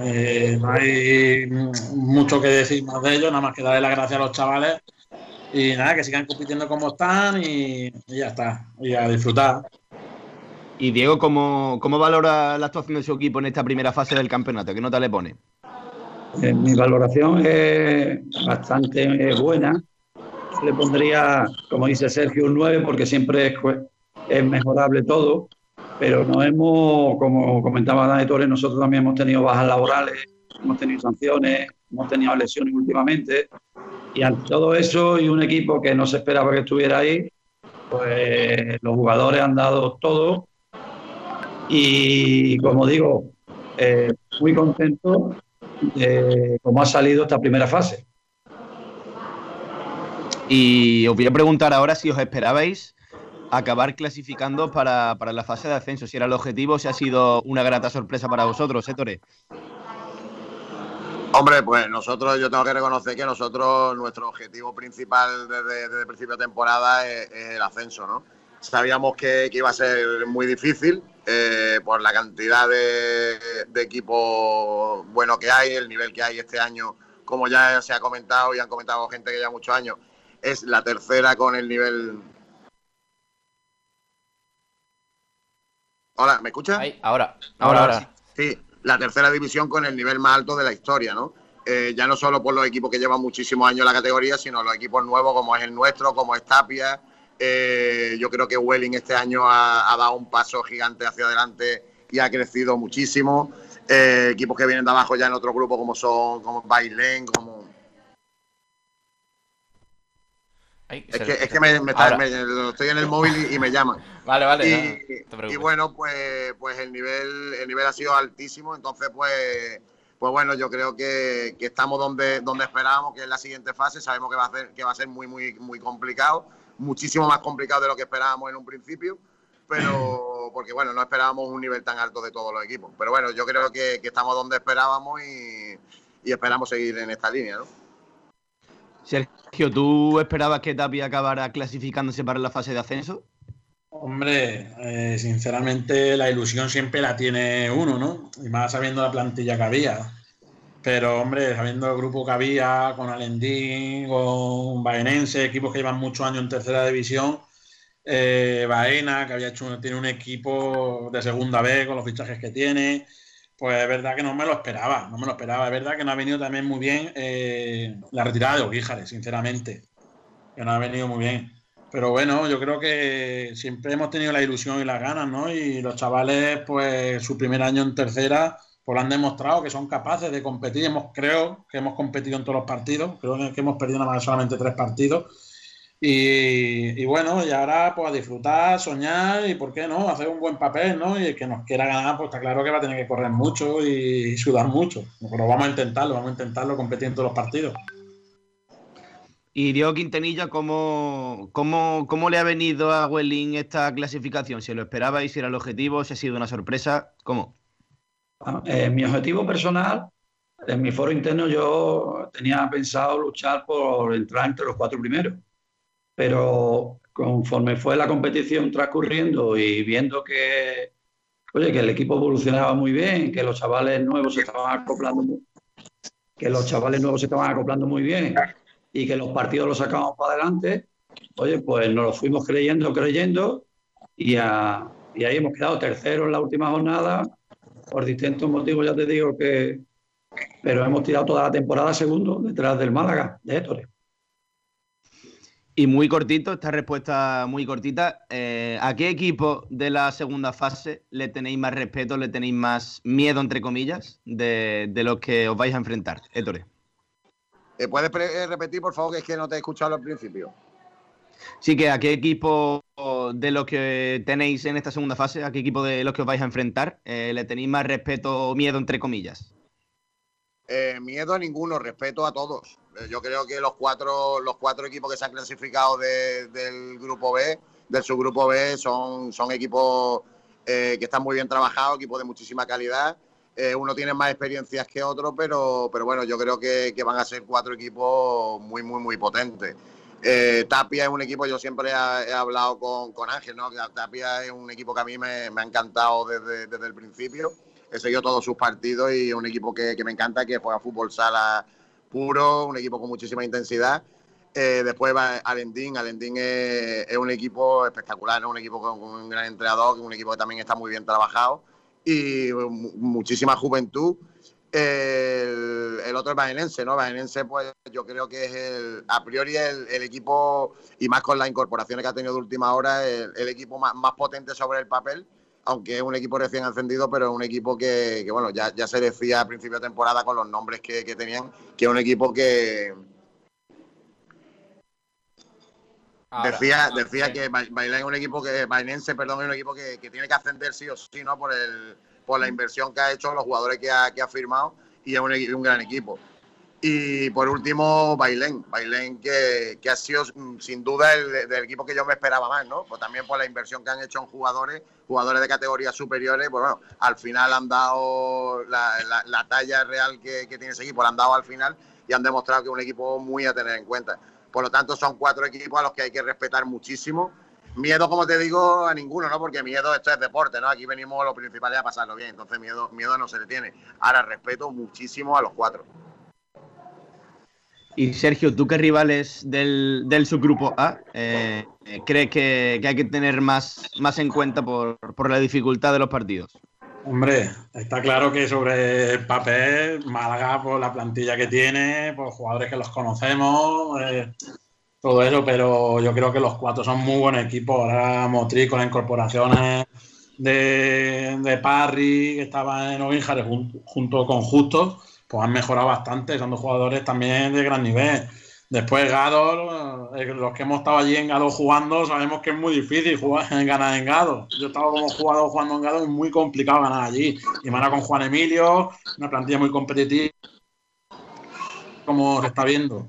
eh, no hay mucho que decir más de ellos, nada más que darle las gracias a los chavales y nada, que sigan compitiendo como están y, y ya está, y a disfrutar. Y Diego, ¿cómo, ¿cómo, valora la actuación de su equipo en esta primera fase del campeonato? ¿Qué nota le pone? Eh, mi valoración es bastante buena. Le pondría, como dice Sergio, un 9 porque siempre es, mejorable todo. Pero no hemos, como comentaba Dani Torres, nosotros también hemos tenido bajas laborales, hemos tenido sanciones, hemos tenido lesiones últimamente. Y ante todo eso y un equipo que no se esperaba que estuviera ahí, pues los jugadores han dado todo y como digo, eh, muy contento de cómo ha salido esta primera fase. Y os voy a preguntar ahora si os esperabais acabar clasificando para, la fase de ascenso, si era el objetivo, si ha sido una grata sorpresa para vosotros, ¿eh, Hombre, pues nosotros, yo tengo que reconocer que nosotros, nuestro objetivo principal desde, el principio de temporada es, el ascenso, ¿no? Sabíamos que, que, iba a ser muy difícil, eh, por la cantidad de, equipos bueno que hay, el nivel que hay este año, como ya se ha comentado y han comentado gente que ya muchos años, es la tercera con el nivel. Hola, ¿me escuchas? ahora, ahora, ahora. Sí, la tercera división con el nivel más alto de la historia, ¿no? Eh, ya no solo por los equipos que llevan muchísimos años en la categoría, sino los equipos nuevos como es el nuestro, como es Tapia, Eh, yo creo que Welling este año ha, dado un paso gigante hacia adelante y ha crecido muchísimo. Eh, equipos que vienen de abajo ya en otro grupo como son como Bailén, como... es, que, me, estoy en el móvil y, me llaman. Vale, vale. Y, y, bueno, pues, pues el nivel, el nivel ha sido altísimo, entonces pues pues bueno, yo creo que, estamos donde, donde esperábamos, que es la siguiente fase. Sabemos que va a ser, que va a ser muy, muy, muy complicado, muchísimo más complicado de lo que esperábamos en un principio, pero porque bueno, no esperábamos un nivel tan alto de todos los equipos. Pero bueno, yo creo que, estamos donde esperábamos y, esperamos seguir en esta línea, ¿no? Sergio, ¿tú esperabas que Tapia acabara clasificándose para la fase de ascenso? Hombre, eh, sinceramente la ilusión siempre la tiene uno, ¿no? Y más sabiendo la plantilla que había. Pero, hombre, sabiendo el grupo que había, con Alendín, con Baenense, equipos que llevan muchos años en tercera división, eh, Baena, que había hecho, tiene un equipo de segunda vez con los fichajes que tiene, pues es verdad que no me lo esperaba, no me lo esperaba. Es verdad que no ha venido también muy bien eh, la retirada de Oguíjares, sinceramente. Que no ha venido muy bien. Pero bueno, yo creo que siempre hemos tenido la ilusión y las ganas, ¿no? Y los chavales, pues su primer año en tercera, pues han demostrado que son capaces de competir. Hemos, creo que hemos competido en todos los partidos, creo que hemos perdido nada más solamente tres partidos. Y, bueno, y ahora pues a disfrutar, soñar y, ¿por qué no?, hacer un buen papel, ¿no? Y el que nos quiera ganar, pues está claro que va a tener que correr mucho y, sudar mucho. Pero vamos a intentarlo, vamos a intentarlo competir en todos los partidos. Y Diego Quintanilla, ¿cómo, cómo, cómo le ha venido a Welling esta clasificación? ¿Si lo esperabais? ¿Si era el objetivo? ¿Si ha sido una sorpresa? ¿Cómo? Ah, eh, mi objetivo personal, en mi foro interno yo tenía pensado luchar por entrar entre los cuatro primeros. Pero conforme fue la competición transcurriendo y viendo que, oye, que el equipo evolucionaba muy bien, que los chavales nuevos se estaban acoplando, que los chavales nuevos se estaban acoplando muy bien y que los partidos los sacamos para adelante, oye, pues nos lo fuimos creyendo, creyendo y, y ahí hemos quedado terceros en la última jornada por distintos motivos, ya te digo que, pero hemos tirado toda la temporada segundo detrás del Málaga, de Héctor. Y muy cortito, esta respuesta muy cortita. Eh, ¿A qué equipo de la segunda fase le tenéis más respeto, le tenéis más miedo, entre comillas, de, de los que os vais a enfrentar? Héctor. Eh, ¿Puedes eh, repetir, por favor, que es que no te he escuchado al principio? Sí, que a qué equipo de los que tenéis en esta segunda fase, a qué equipo de los que os vais a enfrentar, eh, le tenéis más respeto o miedo, entre comillas. miedo a ninguno, respeto a todos. Yo creo que los cuatro, los cuatro equipos que se han clasificado del grupo B, del subgrupo B, son, son equipos que están muy bien trabajados, equipos de muchísima calidad eh, uno tiene más experiencias que otro, pero, pero bueno, yo creo que, van a ser cuatro equipos muy, muy, muy potentes. Eh, Tapia es un equipo, yo siempre he, hablado con, Ángel, ¿no? Tapia es un equipo que a mí me, ha encantado desde, el principio. He seguido todos sus partidos y es un equipo que, me encanta, que juega fútbol sala puro, un equipo con muchísima intensidad. Eh, después va Alendín. Alendín es, un equipo espectacular, un equipo con, un gran entrenador, un equipo que también está muy bien trabajado y muchísima juventud. El, otro es Bajenense, ¿no? Bajenense, pues yo creo que es el, a priori el, equipo, y más con las incorporaciones que ha tenido de última hora, el, equipo más, potente sobre el papel, aunque es un equipo recién encendido, pero es un equipo que, bueno, ya, ya, se decía a principio de temporada con los nombres que, que tenían, que es un equipo que, decía decía que Bailén es un equipo que, Bainense, perdón, es un equipo que, tiene que ascender sí o sí, ¿no? Por el por la inversión que ha hecho, los jugadores que ha, que ha firmado, y es un, un gran equipo. Y por último, Bailén, Bailén que, que ha sido mm, sin duda el del equipo que yo me esperaba más, ¿no? Pues también por la inversión que han hecho en jugadores, jugadores de categorías superiores, pues bueno, al final han dado la, la, talla real que, que, tiene ese equipo, la han dado al final y han demostrado que es un equipo muy a tener en cuenta. Por lo tanto, son cuatro equipos a los que hay que respetar muchísimo. Miedo, como te digo, a ninguno, ¿no? Porque miedo, esto es deporte, ¿no? Aquí venimos lo principal es a pasarlo bien. Entonces, miedo, miedo no se le tiene. Ahora, respeto muchísimo a los cuatro. Y Sergio, ¿tú qué rivales del, del subgrupo A eh, crees que, hay que tener más, más en cuenta por, por la dificultad de los partidos? Hombre, está claro que sobre el papel, Málaga, por la plantilla que tiene, por jugadores que los conocemos, eh, todo eso, pero yo creo que los cuatro son muy buenos equipos. Ahora Motriz con las incorporaciones de, de Parry, que estaba en Ovinjare junto con Justo, pues han mejorado bastante, son dos jugadores también de gran nivel. Después Gado, eh, los que hemos estado allí en Gado jugando, sabemos que es muy difícil jugar, ganar en Gado. Yo he estado como jugador jugando en Gado es muy complicado ganar allí. Y mana con Juan Emilio, una plantilla muy competitiva, como se está viendo.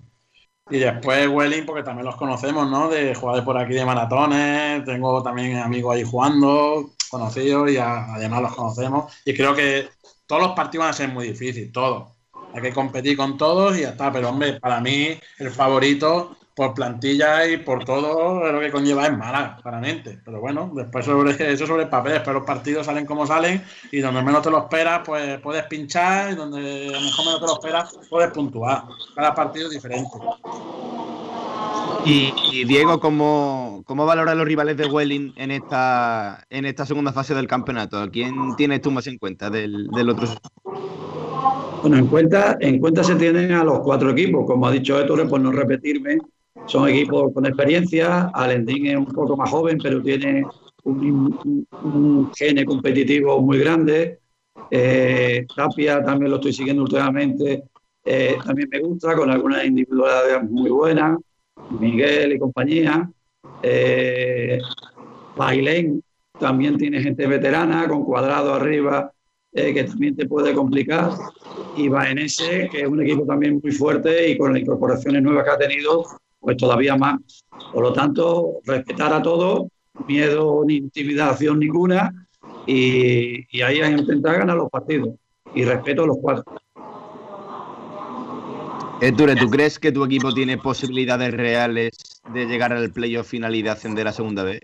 Y después Welling, porque también los conocemos, ¿no? De jugadores por aquí de maratones, tengo también amigos ahí jugando, conocidos y además los conocemos. Y creo que todos los partidos van a ser muy difíciles, todos. Hay que competir con todos y ya está. Pero hombre, para mí el favorito por plantilla y por todo lo que conlleva es Málaga, claramente. Pero bueno, después sobre eso sobre el papel, después los partidos salen como salen y donde menos te lo esperas, pues puedes pinchar y donde a lo mejor menos te lo esperas, puedes puntuar. Cada partido es diferente. Y, Diego, ¿cómo, ¿cómo valoras los rivales de Welling en esta, en esta segunda fase del campeonato? ¿Quién tienes tú más en cuenta del, del otro? Bueno, en cuenta, en cuenta se tienen a los cuatro equipos. Como ha dicho Héctor, por no repetirme, son equipos con experiencia. Alendín es un poco más joven, pero tiene un, gene competitivo muy grande. Eh, Tapia también lo estoy siguiendo últimamente. Eh, también me gusta, con algunas individualidades muy buenas. Miguel y compañía. Eh, Bailén también tiene gente veterana, con cuadrado arriba, eh, que también te puede complicar. Y Baenese, que es un equipo también muy fuerte y con las incorporaciones nuevas que ha tenido, pues todavía más. Por lo tanto, respetar a todos, miedo ni intimidación ninguna, y, y ahí a intentar ganar los partidos. Y respeto a los cuatro. Héctor, ¿tú crees que tu equipo tiene posibilidades reales de llegar al playoff final y de ascender a segunda vez?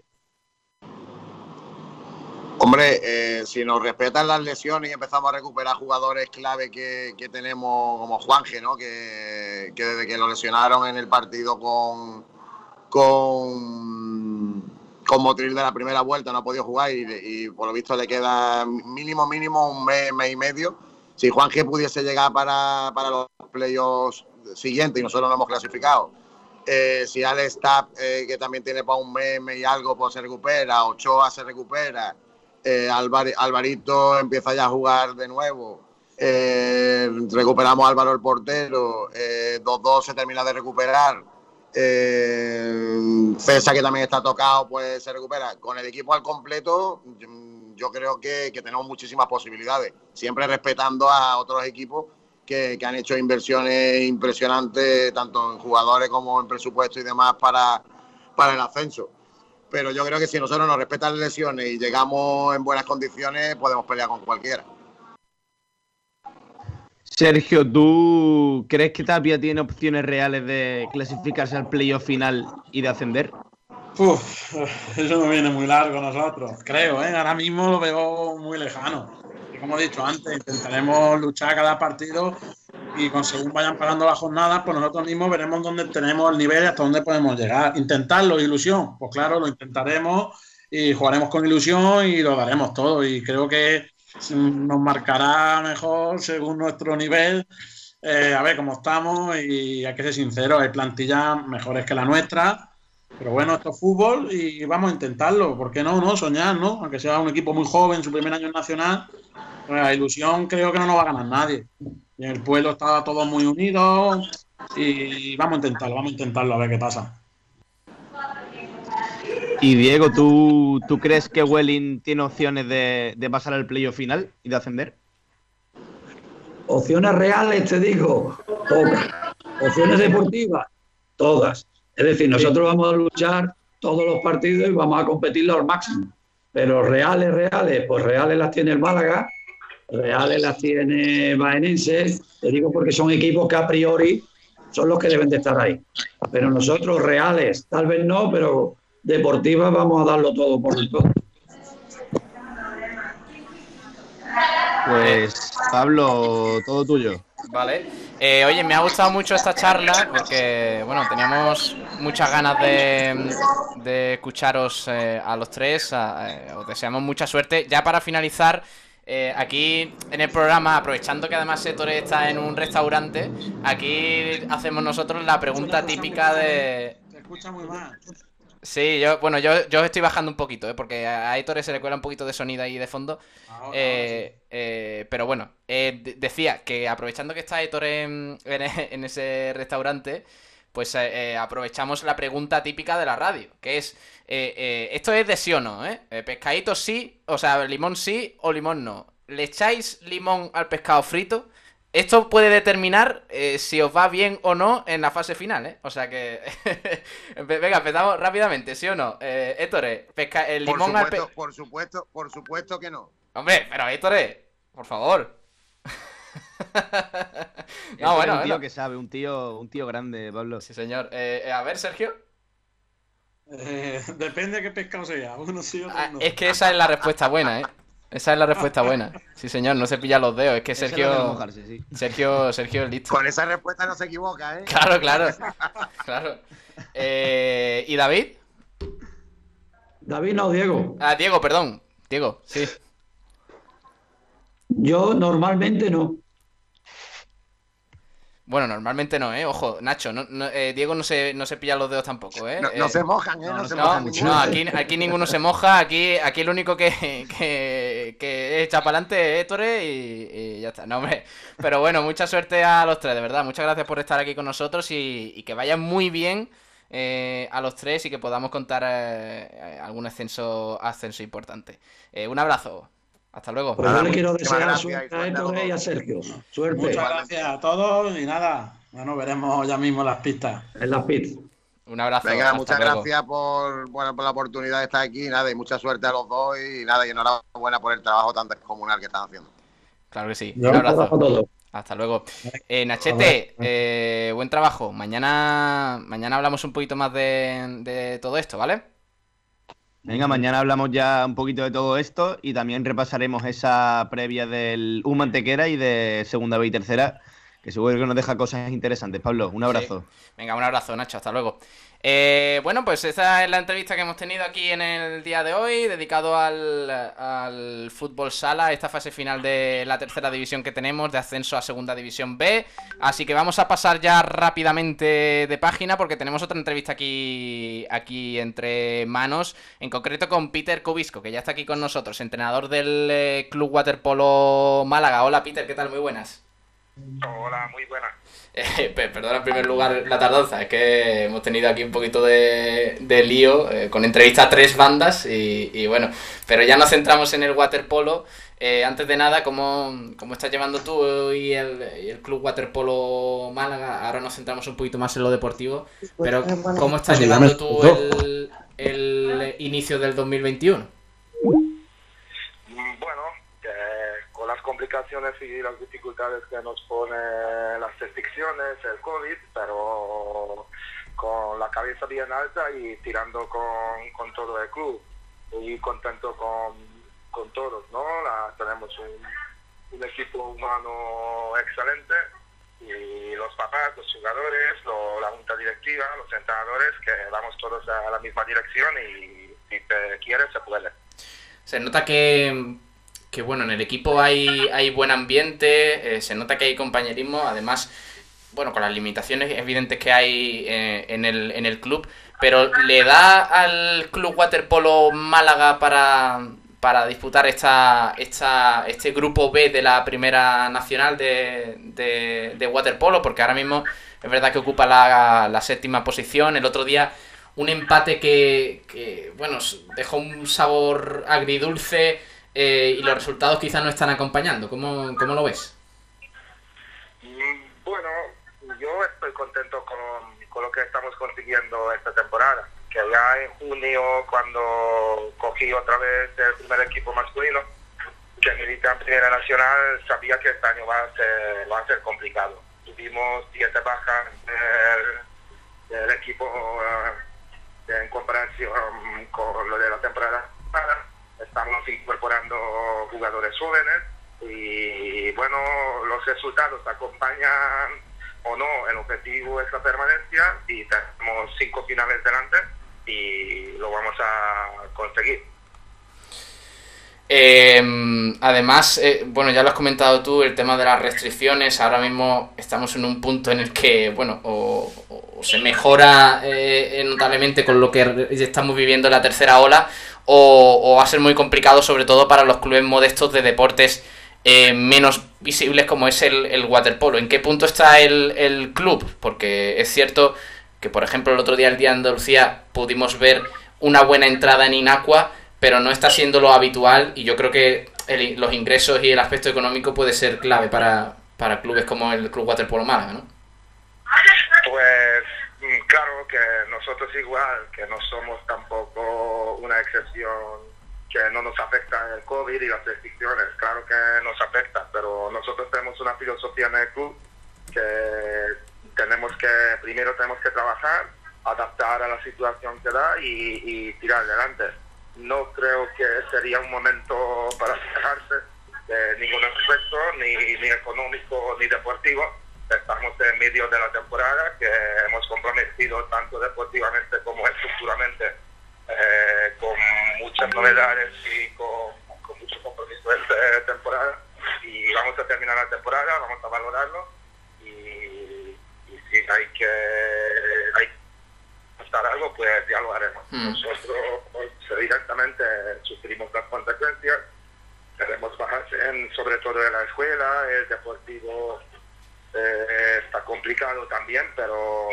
Hombre, eh, si nos respetan las lesiones y empezamos a recuperar jugadores clave que, tenemos, como Juanje, ¿no? Que, desde que lo lesionaron en el partido con, con, con Motril de la primera vuelta no ha podido jugar y, por lo visto le queda mínimo, mínimo un mes, mes y medio. Si Juanje pudiese llegar para, para los playoffs siguiente y nosotros no hemos clasificado. Eh, si Alex Tapp, eh, que también tiene para un meme y algo, pues se recupera, Ochoa se recupera, eh, Alvarito empieza ya a jugar de nuevo, recuperamos a Álvaro el portero, 2-2 se termina de recuperar, César que también está tocado, pues se recupera. Con el equipo al completo, yo creo que tenemos muchísimas posibilidades, siempre respetando a otros equipos que, han hecho inversiones impresionantes, tanto en jugadores como en presupuesto y demás, para, para el ascenso. Pero yo creo que si nosotros nos respetan las lesiones y llegamos en buenas condiciones, podemos pelear con cualquiera. Sergio, ¿tú crees que Tapia tiene opciones reales de clasificarse al playoff final y de ascender? Uf, eso no viene muy largo nosotros, creo, ¿eh? ahora mismo lo veo muy lejano como he dicho antes, intentaremos luchar cada partido y con según vayan parando las jornadas, pues nosotros mismos veremos dónde tenemos el nivel y hasta dónde podemos llegar. Intentarlo, ilusión, pues claro, lo intentaremos y jugaremos con ilusión y lo daremos todo. Y creo que nos marcará mejor según nuestro nivel. Eh, a ver cómo estamos y hay que ser sinceros, hay plantillas mejores que la nuestra. Pero bueno, esto es fútbol y vamos a intentarlo. ¿Por qué no? no? Soñar, ¿no? Aunque sea un equipo muy joven, su primer año nacional, la ilusión creo que no nos va a ganar nadie. Y el pueblo está todo muy unido y vamos a intentarlo, vamos a intentarlo a ver qué pasa. Y Diego, ¿tú, ¿tú crees que Welling tiene opciones de, pasar al playoff final y de ascender? Opciones reales, te digo, todas. Opciones deportivas, todas. Es decir, nosotros vamos a luchar todos los partidos y vamos a competirlo al máximo. Pero reales, reales, pues reales las tiene el Málaga Reales las tiene Baenense, te digo porque son equipos que a priori son los que deben de estar ahí. Pero nosotros, Reales, tal vez no, pero Deportivas vamos a darlo todo por el todo. Pues, Pablo, todo tuyo. Vale. Eh, oye, me ha gustado mucho esta charla porque, bueno, teníamos muchas ganas de, escucharos eh, a los tres. Eh, os deseamos mucha suerte. Ya para finalizar, eh, aquí en el programa, aprovechando que además Ettore está en un restaurante, aquí hacemos nosotros la pregunta típica de. escucha muy mal. Sí, yo, bueno, yo, yo estoy bajando un poquito, ¿eh? porque a Aitor se le cuela un poquito de sonido ahí de fondo. Ahora, Eh, eh, pero bueno, eh, de- decía que aprovechando que está en, en, en ese restaurante, pues eh, eh, aprovechamos la pregunta típica de la radio, que es, eh, esto es de sí o no, ¿eh? Pescadito sí, o sea, limón sí o limón no. ¿Le echáis limón al pescado frito? Esto puede determinar eh, si os va bien o no en la fase final, ¿eh? O sea que... Venga, empezamos rápidamente, ¿sí o no? Eh, Héctor, pesca... el Por limón al pe- por supuesto, por supuesto que no. Hombre, pero Héctor, por favor. Eso no, bueno, un tío bueno. que sabe, un tío, un tío grande, Pablo. Sí, señor. Eh, eh, a ver, Sergio. Eh, depende de qué pescado sea. Uno sí, otro Ah, no. es que esa es la respuesta buena, ¿eh? Esa es la respuesta buena. Sí, señor, no se pilla los dedos. Es que Sergio... debe mojarse, sí. Sergio, Sergio es listo. Con esa respuesta no se equivoca, ¿eh? Claro, claro. Claro. Eh, ¿Y David? David no, Diego. Ah, Diego, perdón. Diego, sí. Yo normalmente no. Bueno, normalmente no, ¿eh? Ojo, Nacho, no, no, eh, Diego no se, no se pilla los dedos tampoco, ¿eh? No, no Eh, se mojan, ¿eh? No, se mojan No, ni no, aquí, aquí ninguno se moja, aquí, aquí el único que, que, que echa para adelante es Tore y, y ya está. No, hombre. Pero bueno, mucha suerte a los tres, de verdad. Muchas gracias por estar aquí con nosotros y, y que vayan muy bien eh, a los tres y que podamos contar eh, algún ascenso, ascenso importante. Eh, un abrazo. Hasta luego. Pues yo le quiero desear gracias suerte a Héctor y. Sergio. Suerte Muchas gracias a todos y nada. Bueno, veremos ya mismo las pistas. en las pits. Un abrazo. Venga, muchas luego. gracias por, bueno, por la oportunidad de estar aquí, nada, y mucha suerte a los dos y nada, y enhorabuena por el trabajo tan descomunal que están haciendo. Claro que sí. Yo Un abrazo a todos. Hasta luego. Eh, Nachete, eh, buen trabajo. Mañana, mañana hablamos un poquito más de, de todo esto, ¿vale? Venga, mañana hablamos ya un poquito de todo esto y también repasaremos esa previa del U Mantequera y de segunda B y tercera, que seguro que nos deja cosas interesantes. Pablo, un abrazo. Venga, un abrazo, Nacho. Hasta luego. Eh, bueno, pues esa es la entrevista que hemos tenido aquí en el día de hoy, dedicado al, al fútbol sala, esta fase final de la tercera división que tenemos, de ascenso a segunda división B. Así que vamos a pasar ya rápidamente de página porque tenemos otra entrevista aquí, aquí entre manos, en concreto con Peter Cubisco, que ya está aquí con nosotros, entrenador del eh, Club Waterpolo Málaga. Hola Peter, ¿qué tal? Muy buenas. Hola, muy buena. Eh, pe- perdona en primer lugar la tardanza, es que hemos tenido aquí un poquito de, de lío eh, con entrevista a tres bandas y, y bueno, pero ya nos centramos en el waterpolo. Eh, antes de nada, ¿cómo, cómo estás llevando tú y el, y el Club Waterpolo Málaga? Ahora nos centramos un poquito más en lo deportivo, pero ¿cómo estás llevando tú el inicio del 2021? Mm, Bueno, eh, con las complicaciones y las dificultades que nos pone las restricciones, el COVID, pero con la cabeza bien alta y tirando con, con todo el club. Y contento con, con todos, ¿no? La- tenemos un, un equipo humano excelente y los papás, los jugadores, lo- la junta directiva, los entrenadores, que vamos todos a la misma dirección y si te quieres se puede. Se nota que, que bueno, en el equipo hay, hay buen ambiente, eh, se nota que hay compañerismo, además, bueno, con las limitaciones evidentes que hay eh, en, el, en el club, pero ¿le da al Club Waterpolo Málaga para, para disputar esta, esta, este grupo B de la Primera Nacional de, de, de Waterpolo? Porque ahora mismo es verdad que ocupa la, la séptima posición, el otro día un empate que, que, bueno, dejó un sabor agridulce eh, y los resultados quizás no están acompañando. ¿Cómo, cómo lo ves? Mm, Bueno, yo estoy contento con, con lo que estamos consiguiendo esta temporada. Que ya en junio, cuando cogí otra vez el primer equipo masculino, que milita en Primera Nacional, sabía que este año va a ser, va a ser complicado. Tuvimos siete bajas del, del equipo eh, en comparación con lo de la temporada pasada. Estamos incorporando jugadores jóvenes y bueno, los resultados acompañan o no, el objetivo es la permanencia y tenemos cinco finales delante y lo vamos a conseguir. Eh, además, eh, bueno, ya lo has comentado tú, el tema de las restricciones. Ahora mismo estamos en un punto en el que, bueno, o, o se mejora eh, notablemente con lo que estamos viviendo en la tercera ola, o, va a ser muy complicado, sobre todo para los clubes modestos de deportes eh, menos visibles como es el, el waterpolo. ¿En qué punto está el, el club? Porque es cierto que, por ejemplo, el otro día, el día de Andalucía, pudimos ver una buena entrada en Inacua pero no está siendo lo habitual y yo creo que el- los ingresos y el aspecto económico puede ser clave para, para clubes como el Club Waterpolo Málaga, ¿no? Pues claro que nosotros igual, que no somos tampoco una excepción que no nos afecta el COVID y las restricciones, claro que nos afecta, pero nosotros tenemos una filosofía en el club que tenemos que, primero tenemos que trabajar, adaptar a la situación que da y, tirar adelante. No creo que sería un momento para quejarse de ningún aspecto, ni, ni económico ni deportivo. Estamos en medio de la temporada que hemos comprometido tanto deportivamente como estructuralmente eh, con muchas novedades y con, con mucho compromiso esta temporada. Y vamos a terminar la temporada, vamos a valorarlo y, y si hay que, hay que hacer algo, pues ya lo haremos. Mm. Nosotros directamente sufrimos las consecuencias, tenemos bajas en, sobre todo en la escuela, el deportivo eh, está complicado también, pero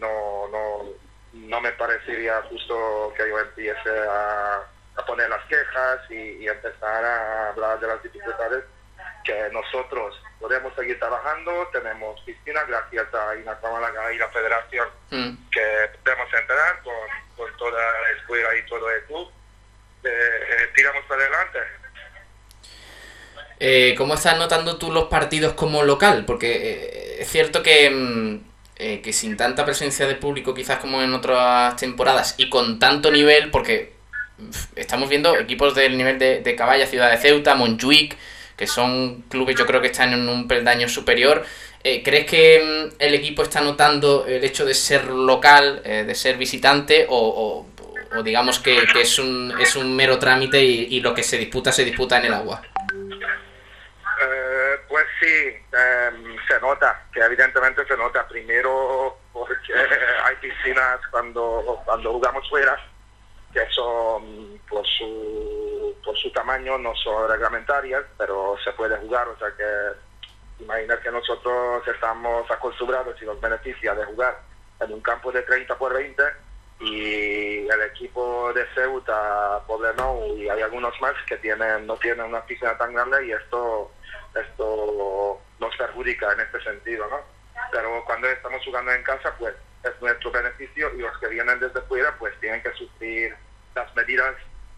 no, no, no me parecería justo que yo empiece a, a poner las quejas y, y empezar a hablar de las dificultades que nosotros podemos seguir trabajando, tenemos piscina gracias a INACA Málaga y la federación Mm. que podemos entrar con, con toda la escuela y todo el club. Eh, eh, tiramos para adelante. Eh, ¿Cómo estás notando tú los partidos como local? Porque eh, es cierto que, mm, eh, que sin tanta presencia de público quizás como en otras temporadas y con tanto nivel, porque estamos viendo equipos del nivel de, de Caballa, Ciudad de Ceuta, Montjuic, que son clubes yo creo que están en un peldaño superior. Eh, ¿Crees que mm, el equipo está notando el hecho de ser local, de ser visitante, o, digamos que, es, un, es un mero trámite y lo que se disputa se disputa en el agua? Eh, pues sí, em, se nota, que evidentemente se nota. Primero porque hay piscinas cuando, cuando jugamos fuera, que son por su, por su tamaño no son reglamentarias, pero se puede jugar, o sea que imagina que nosotros estamos acostumbrados y nos beneficia de jugar en un campo de 30 por 20 y el equipo de Ceuta, Poblenou y hay algunos más que tienen no tienen una piscina tan grande y esto esto nos perjudica en este sentido, ¿no? Pero cuando estamos jugando en casa, pues es nuestro beneficio y los que vienen desde fuera, pues tienen que sufrir las medidas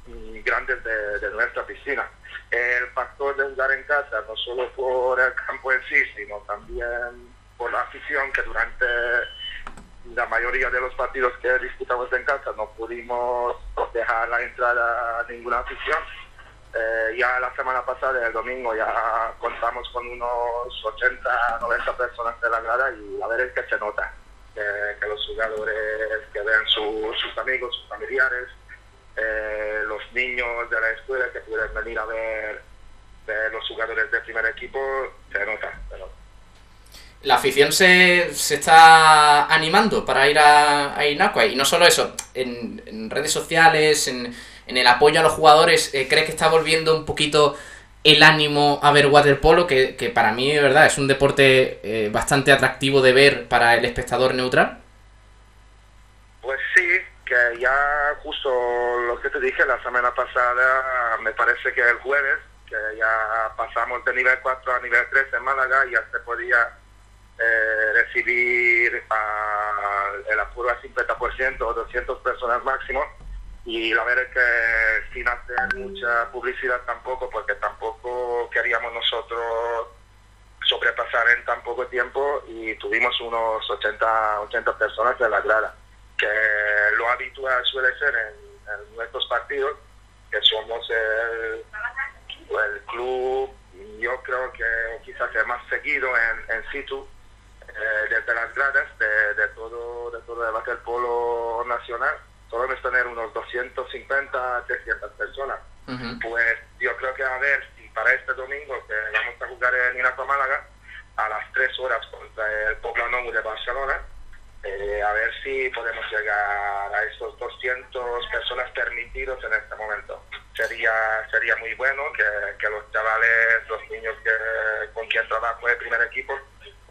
mm, grandes de, de nuestra piscina. El factor de jugar en casa, no solo por el campo en sí, sino también por la afición que durante la mayoría de los partidos que disputamos en casa no pudimos dejar la entrada a ninguna afición. Eh, ya la semana pasada, el domingo, ya contamos con unos 80, 90 personas de la grada y la verdad es que se nota que, que los jugadores que ven su- sus amigos, sus familiares, eh, los niños de la escuela que pueden venir a ver, ver los jugadores del primer equipo, se nota. se nota. la se, se está animando para ir a, a Inacua. Y no solo eso, en, redes sociales, en, el apoyo a los jugadores, eh, ¿crees que está volviendo un poquito el ánimo a ver waterpolo? Que, que para mí, de verdad, es un deporte eh, bastante atractivo de ver para el espectador neutral. Pues sí, que ya justo lo que te dije la semana pasada, me parece que el jueves, que ya pasamos de nivel 4 a nivel 3 en Málaga, ya se podía eh, recibir a- el aforo al 50% o 200 personas máximo. Y la verdad es que sin hacer mucha publicidad tampoco, porque tampoco queríamos nosotros sobrepasar en tan poco tiempo y tuvimos unos 80, 80 personas en la grada, que lo habitual suele ser en, nuestros partidos, que somos el, el club, yo creo que quizás el más seguido en, en situ, eh, desde las gradas de, de todo de todo el polo nacional, solemos tener unos 250, 300 personas. pues yo creo que a ver si para este domingo que vamos a jugar en Inaco Málaga a las 3 horas contra el Poblano de Barcelona, eh, a ver si podemos llegar a esos 200 personas permitidos en este momento. Sería sería muy bueno que, que los chavales, los niños que, con quien trabajo el primer equipo,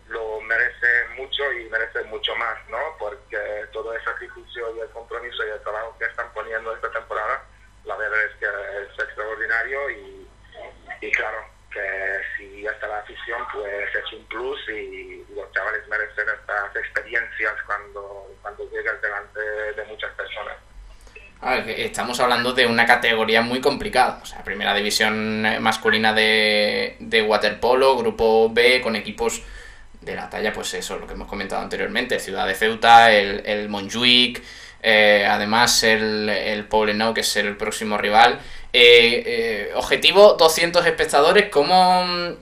lo merecen mucho y merecen mucho más, ¿no? Porque todo el sacrificio y el compromiso y el trabajo que están poniendo esta temporada, la verdad es que es extraordinario y, claro, que si está la afición, pues es un plus y los chavales merecen estas experiencias cuando, cuando llegan delante de muchas personas. Estamos hablando de una categoría muy complicada. O sea, primera división masculina de, de waterpolo, grupo B, con equipos de la talla, pues eso, lo que hemos comentado anteriormente, Ciudad de Ceuta, el, el Montjuic, eh, además el, el Poblenou, que es el próximo rival. Eh, eh, objetivo 200 espectadores, ¿cómo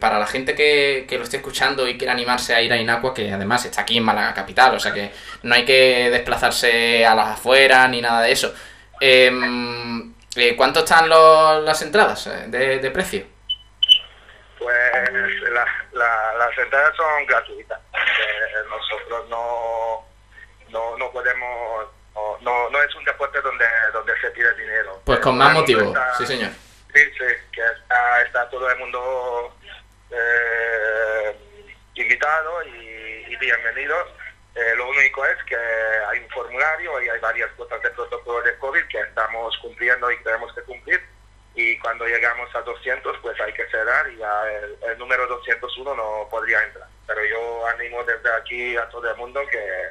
para la gente que, que, lo esté escuchando y quiera animarse a ir a Inacua, que además está aquí en Málaga Capital, o sea que no hay que desplazarse a las afueras ni nada de eso. Em, ¿Cuánto están los, las entradas de, de precio? Pues la, la, las entradas son gratuitas. Eh, nosotros no, no, no podemos, no, no, es un deporte donde, donde se pide dinero. Pues con más motivo, sí señor. Sí, sí, que está, está todo el mundo eh, invitado y, y bienvenidos. Eh, lo único es que hay un formulario y hay varias cosas de protocolo de COVID que estamos cumpliendo y tenemos que cumplir y cuando llegamos a 200 pues hay que cerrar y ya el, el, número 201 no podría entrar. Pero yo animo desde aquí a todo el mundo que,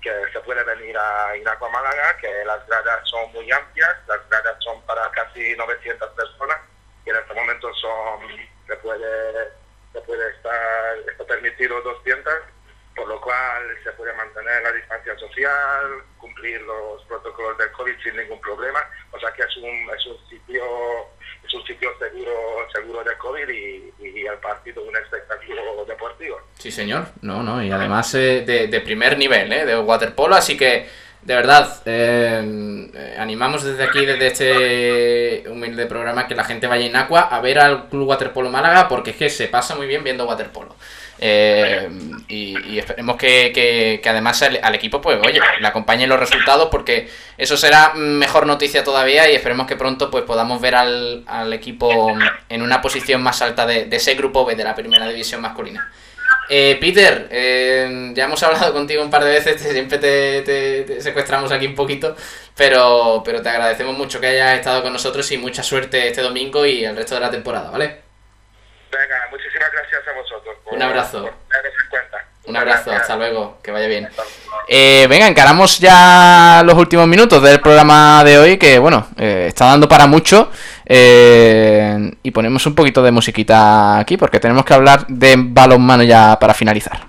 que se puede venir a Inacua Málaga, que las gradas son muy amplias, las gradas son para casi 900 personas y en este momento son se puede, se puede estar, está permitido 200 por lo cual se puede mantener la distancia social, cumplir los protocolos del COVID sin ningún problema, o sea que es un, es un sitio es un sitio seguro seguro de COVID y, y el partido un espectáculo deportivo. Sí señor, no, no, y además eh, de, de, primer nivel, ¿eh? de waterpolo, así que de verdad, eh, animamos desde aquí, desde este humilde programa, que la gente vaya en Aqua a ver al Club Waterpolo Málaga, porque es que se pasa muy bien viendo waterpolo. Eh, y, y, esperemos que, que, que además al, al, equipo, pues oye, le acompañen los resultados porque eso será mejor noticia todavía y esperemos que pronto pues podamos ver al, al equipo en una posición más alta de, de, ese grupo B de la primera división masculina. Eh, Peter, eh, ya hemos hablado contigo un par de veces, te, siempre te, te, te, secuestramos aquí un poquito, pero, pero te agradecemos mucho que hayas estado con nosotros y mucha suerte este domingo y el resto de la temporada, ¿vale? Venga, muchísimas gracias a vosotros. Por, un abrazo. Por en cuenta. Un abrazo, hasta luego, que vaya bien. Eh, venga, encaramos ya los últimos minutos del programa de hoy, que bueno, eh, está dando para mucho. Eh, y ponemos un poquito de musiquita aquí, porque tenemos que hablar de balonmano ya para finalizar.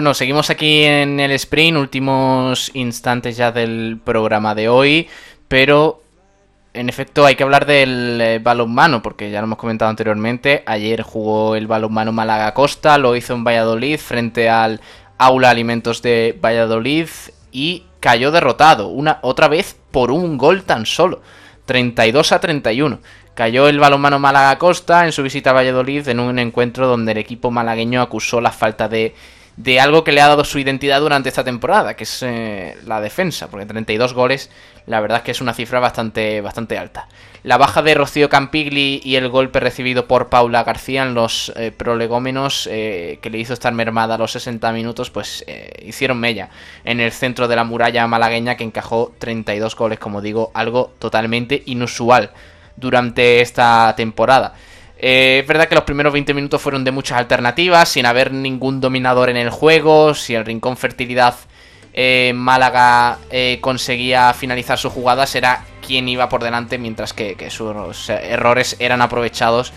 Bueno, seguimos aquí en el sprint, últimos instantes ya del programa de hoy, pero en efecto hay que hablar del eh, balonmano, porque ya lo hemos comentado anteriormente, ayer jugó el balonmano Málaga Costa, lo hizo en Valladolid frente al Aula Alimentos de Valladolid y cayó derrotado, una otra vez por un gol tan solo, 32 a 31. Cayó el balonmano Málaga Costa en su visita a Valladolid en un encuentro donde el equipo malagueño acusó la falta de de algo que le ha dado su identidad durante esta temporada, que es eh, la defensa, porque 32 goles, la verdad es que es una cifra bastante, bastante alta. La baja de Rocío Campigli y el golpe recibido por Paula García en los eh, prolegómenos, eh, que le hizo estar mermada a los 60 minutos, pues hicieron mella en el centro de la muralla malagueña que encajó 32 goles, como digo, algo totalmente inusual durante esta temporada. Eh, es verdad que los primeros 20 minutos fueron de muchas alternativas, sin haber ningún dominador en el juego. Si el Rincón Fertilidad eh, Málaga eh, conseguía finalizar su jugada, era quien iba por delante, mientras que, sus errores eran aprovechados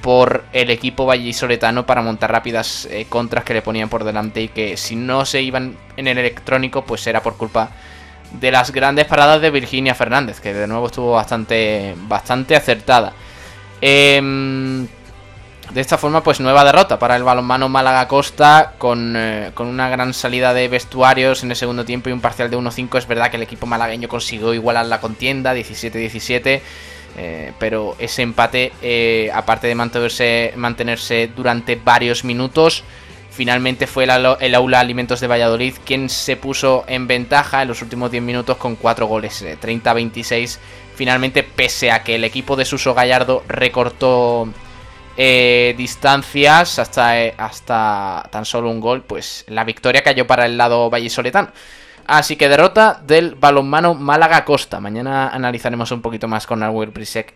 por el equipo vallisoletano para montar rápidas contras que le ponían por delante y que si no se iban en el electrónico, pues era por culpa de las grandes paradas de Virginia Fernández, que de nuevo estuvo bastante, bastante acertada. Em, de esta forma, pues nueva derrota para el balonmano Málaga Costa con, eh, con, una gran salida de vestuarios en el segundo tiempo y un parcial de 1-5. Es verdad que el equipo malagueño consiguió igualar la contienda, 17-17. Eh, pero ese empate, eh, aparte de mantenerse, mantenerse durante varios minutos, finalmente fue el, el, Aula Alimentos de Valladolid quien se puso en ventaja en los últimos 10 minutos con 4 goles, 30-26 finalmente, pese a que el equipo de Suso Gallardo recortó eh, distancias hasta, eh, hasta tan solo un gol, pues la victoria cayó para el lado vallisoletano. Así que derrota del balonmano Málaga Costa. Mañana analizaremos un poquito más con Albert Brisek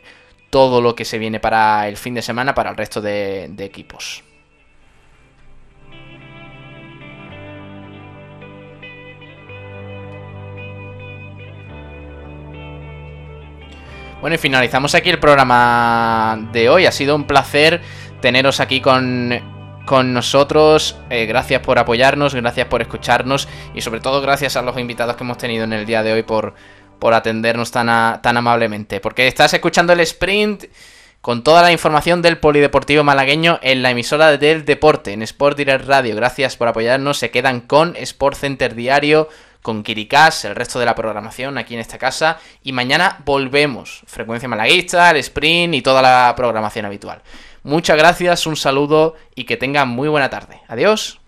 todo lo que se viene para el fin de semana para el resto de equipos. Bueno, y finalizamos aquí el programa de hoy. Ha sido un placer teneros aquí con, nosotros. Eh, gracias por apoyarnos, gracias por escucharnos y sobre todo gracias a los invitados que hemos tenido en el día de hoy por, por atendernos tan, tan amablemente. Porque estás escuchando el sprint con toda la información del polideportivo malagueño en la emisora del deporte, en Sport Direct Radio. Gracias por apoyarnos. Se quedan con Sport Center Diario con Kirikás, el resto de la programación aquí en esta casa. Y mañana volvemos. Frecuencia malaguista, el sprint y toda la programación habitual. Muchas gracias, un saludo y que tengan muy buena tarde. Adiós.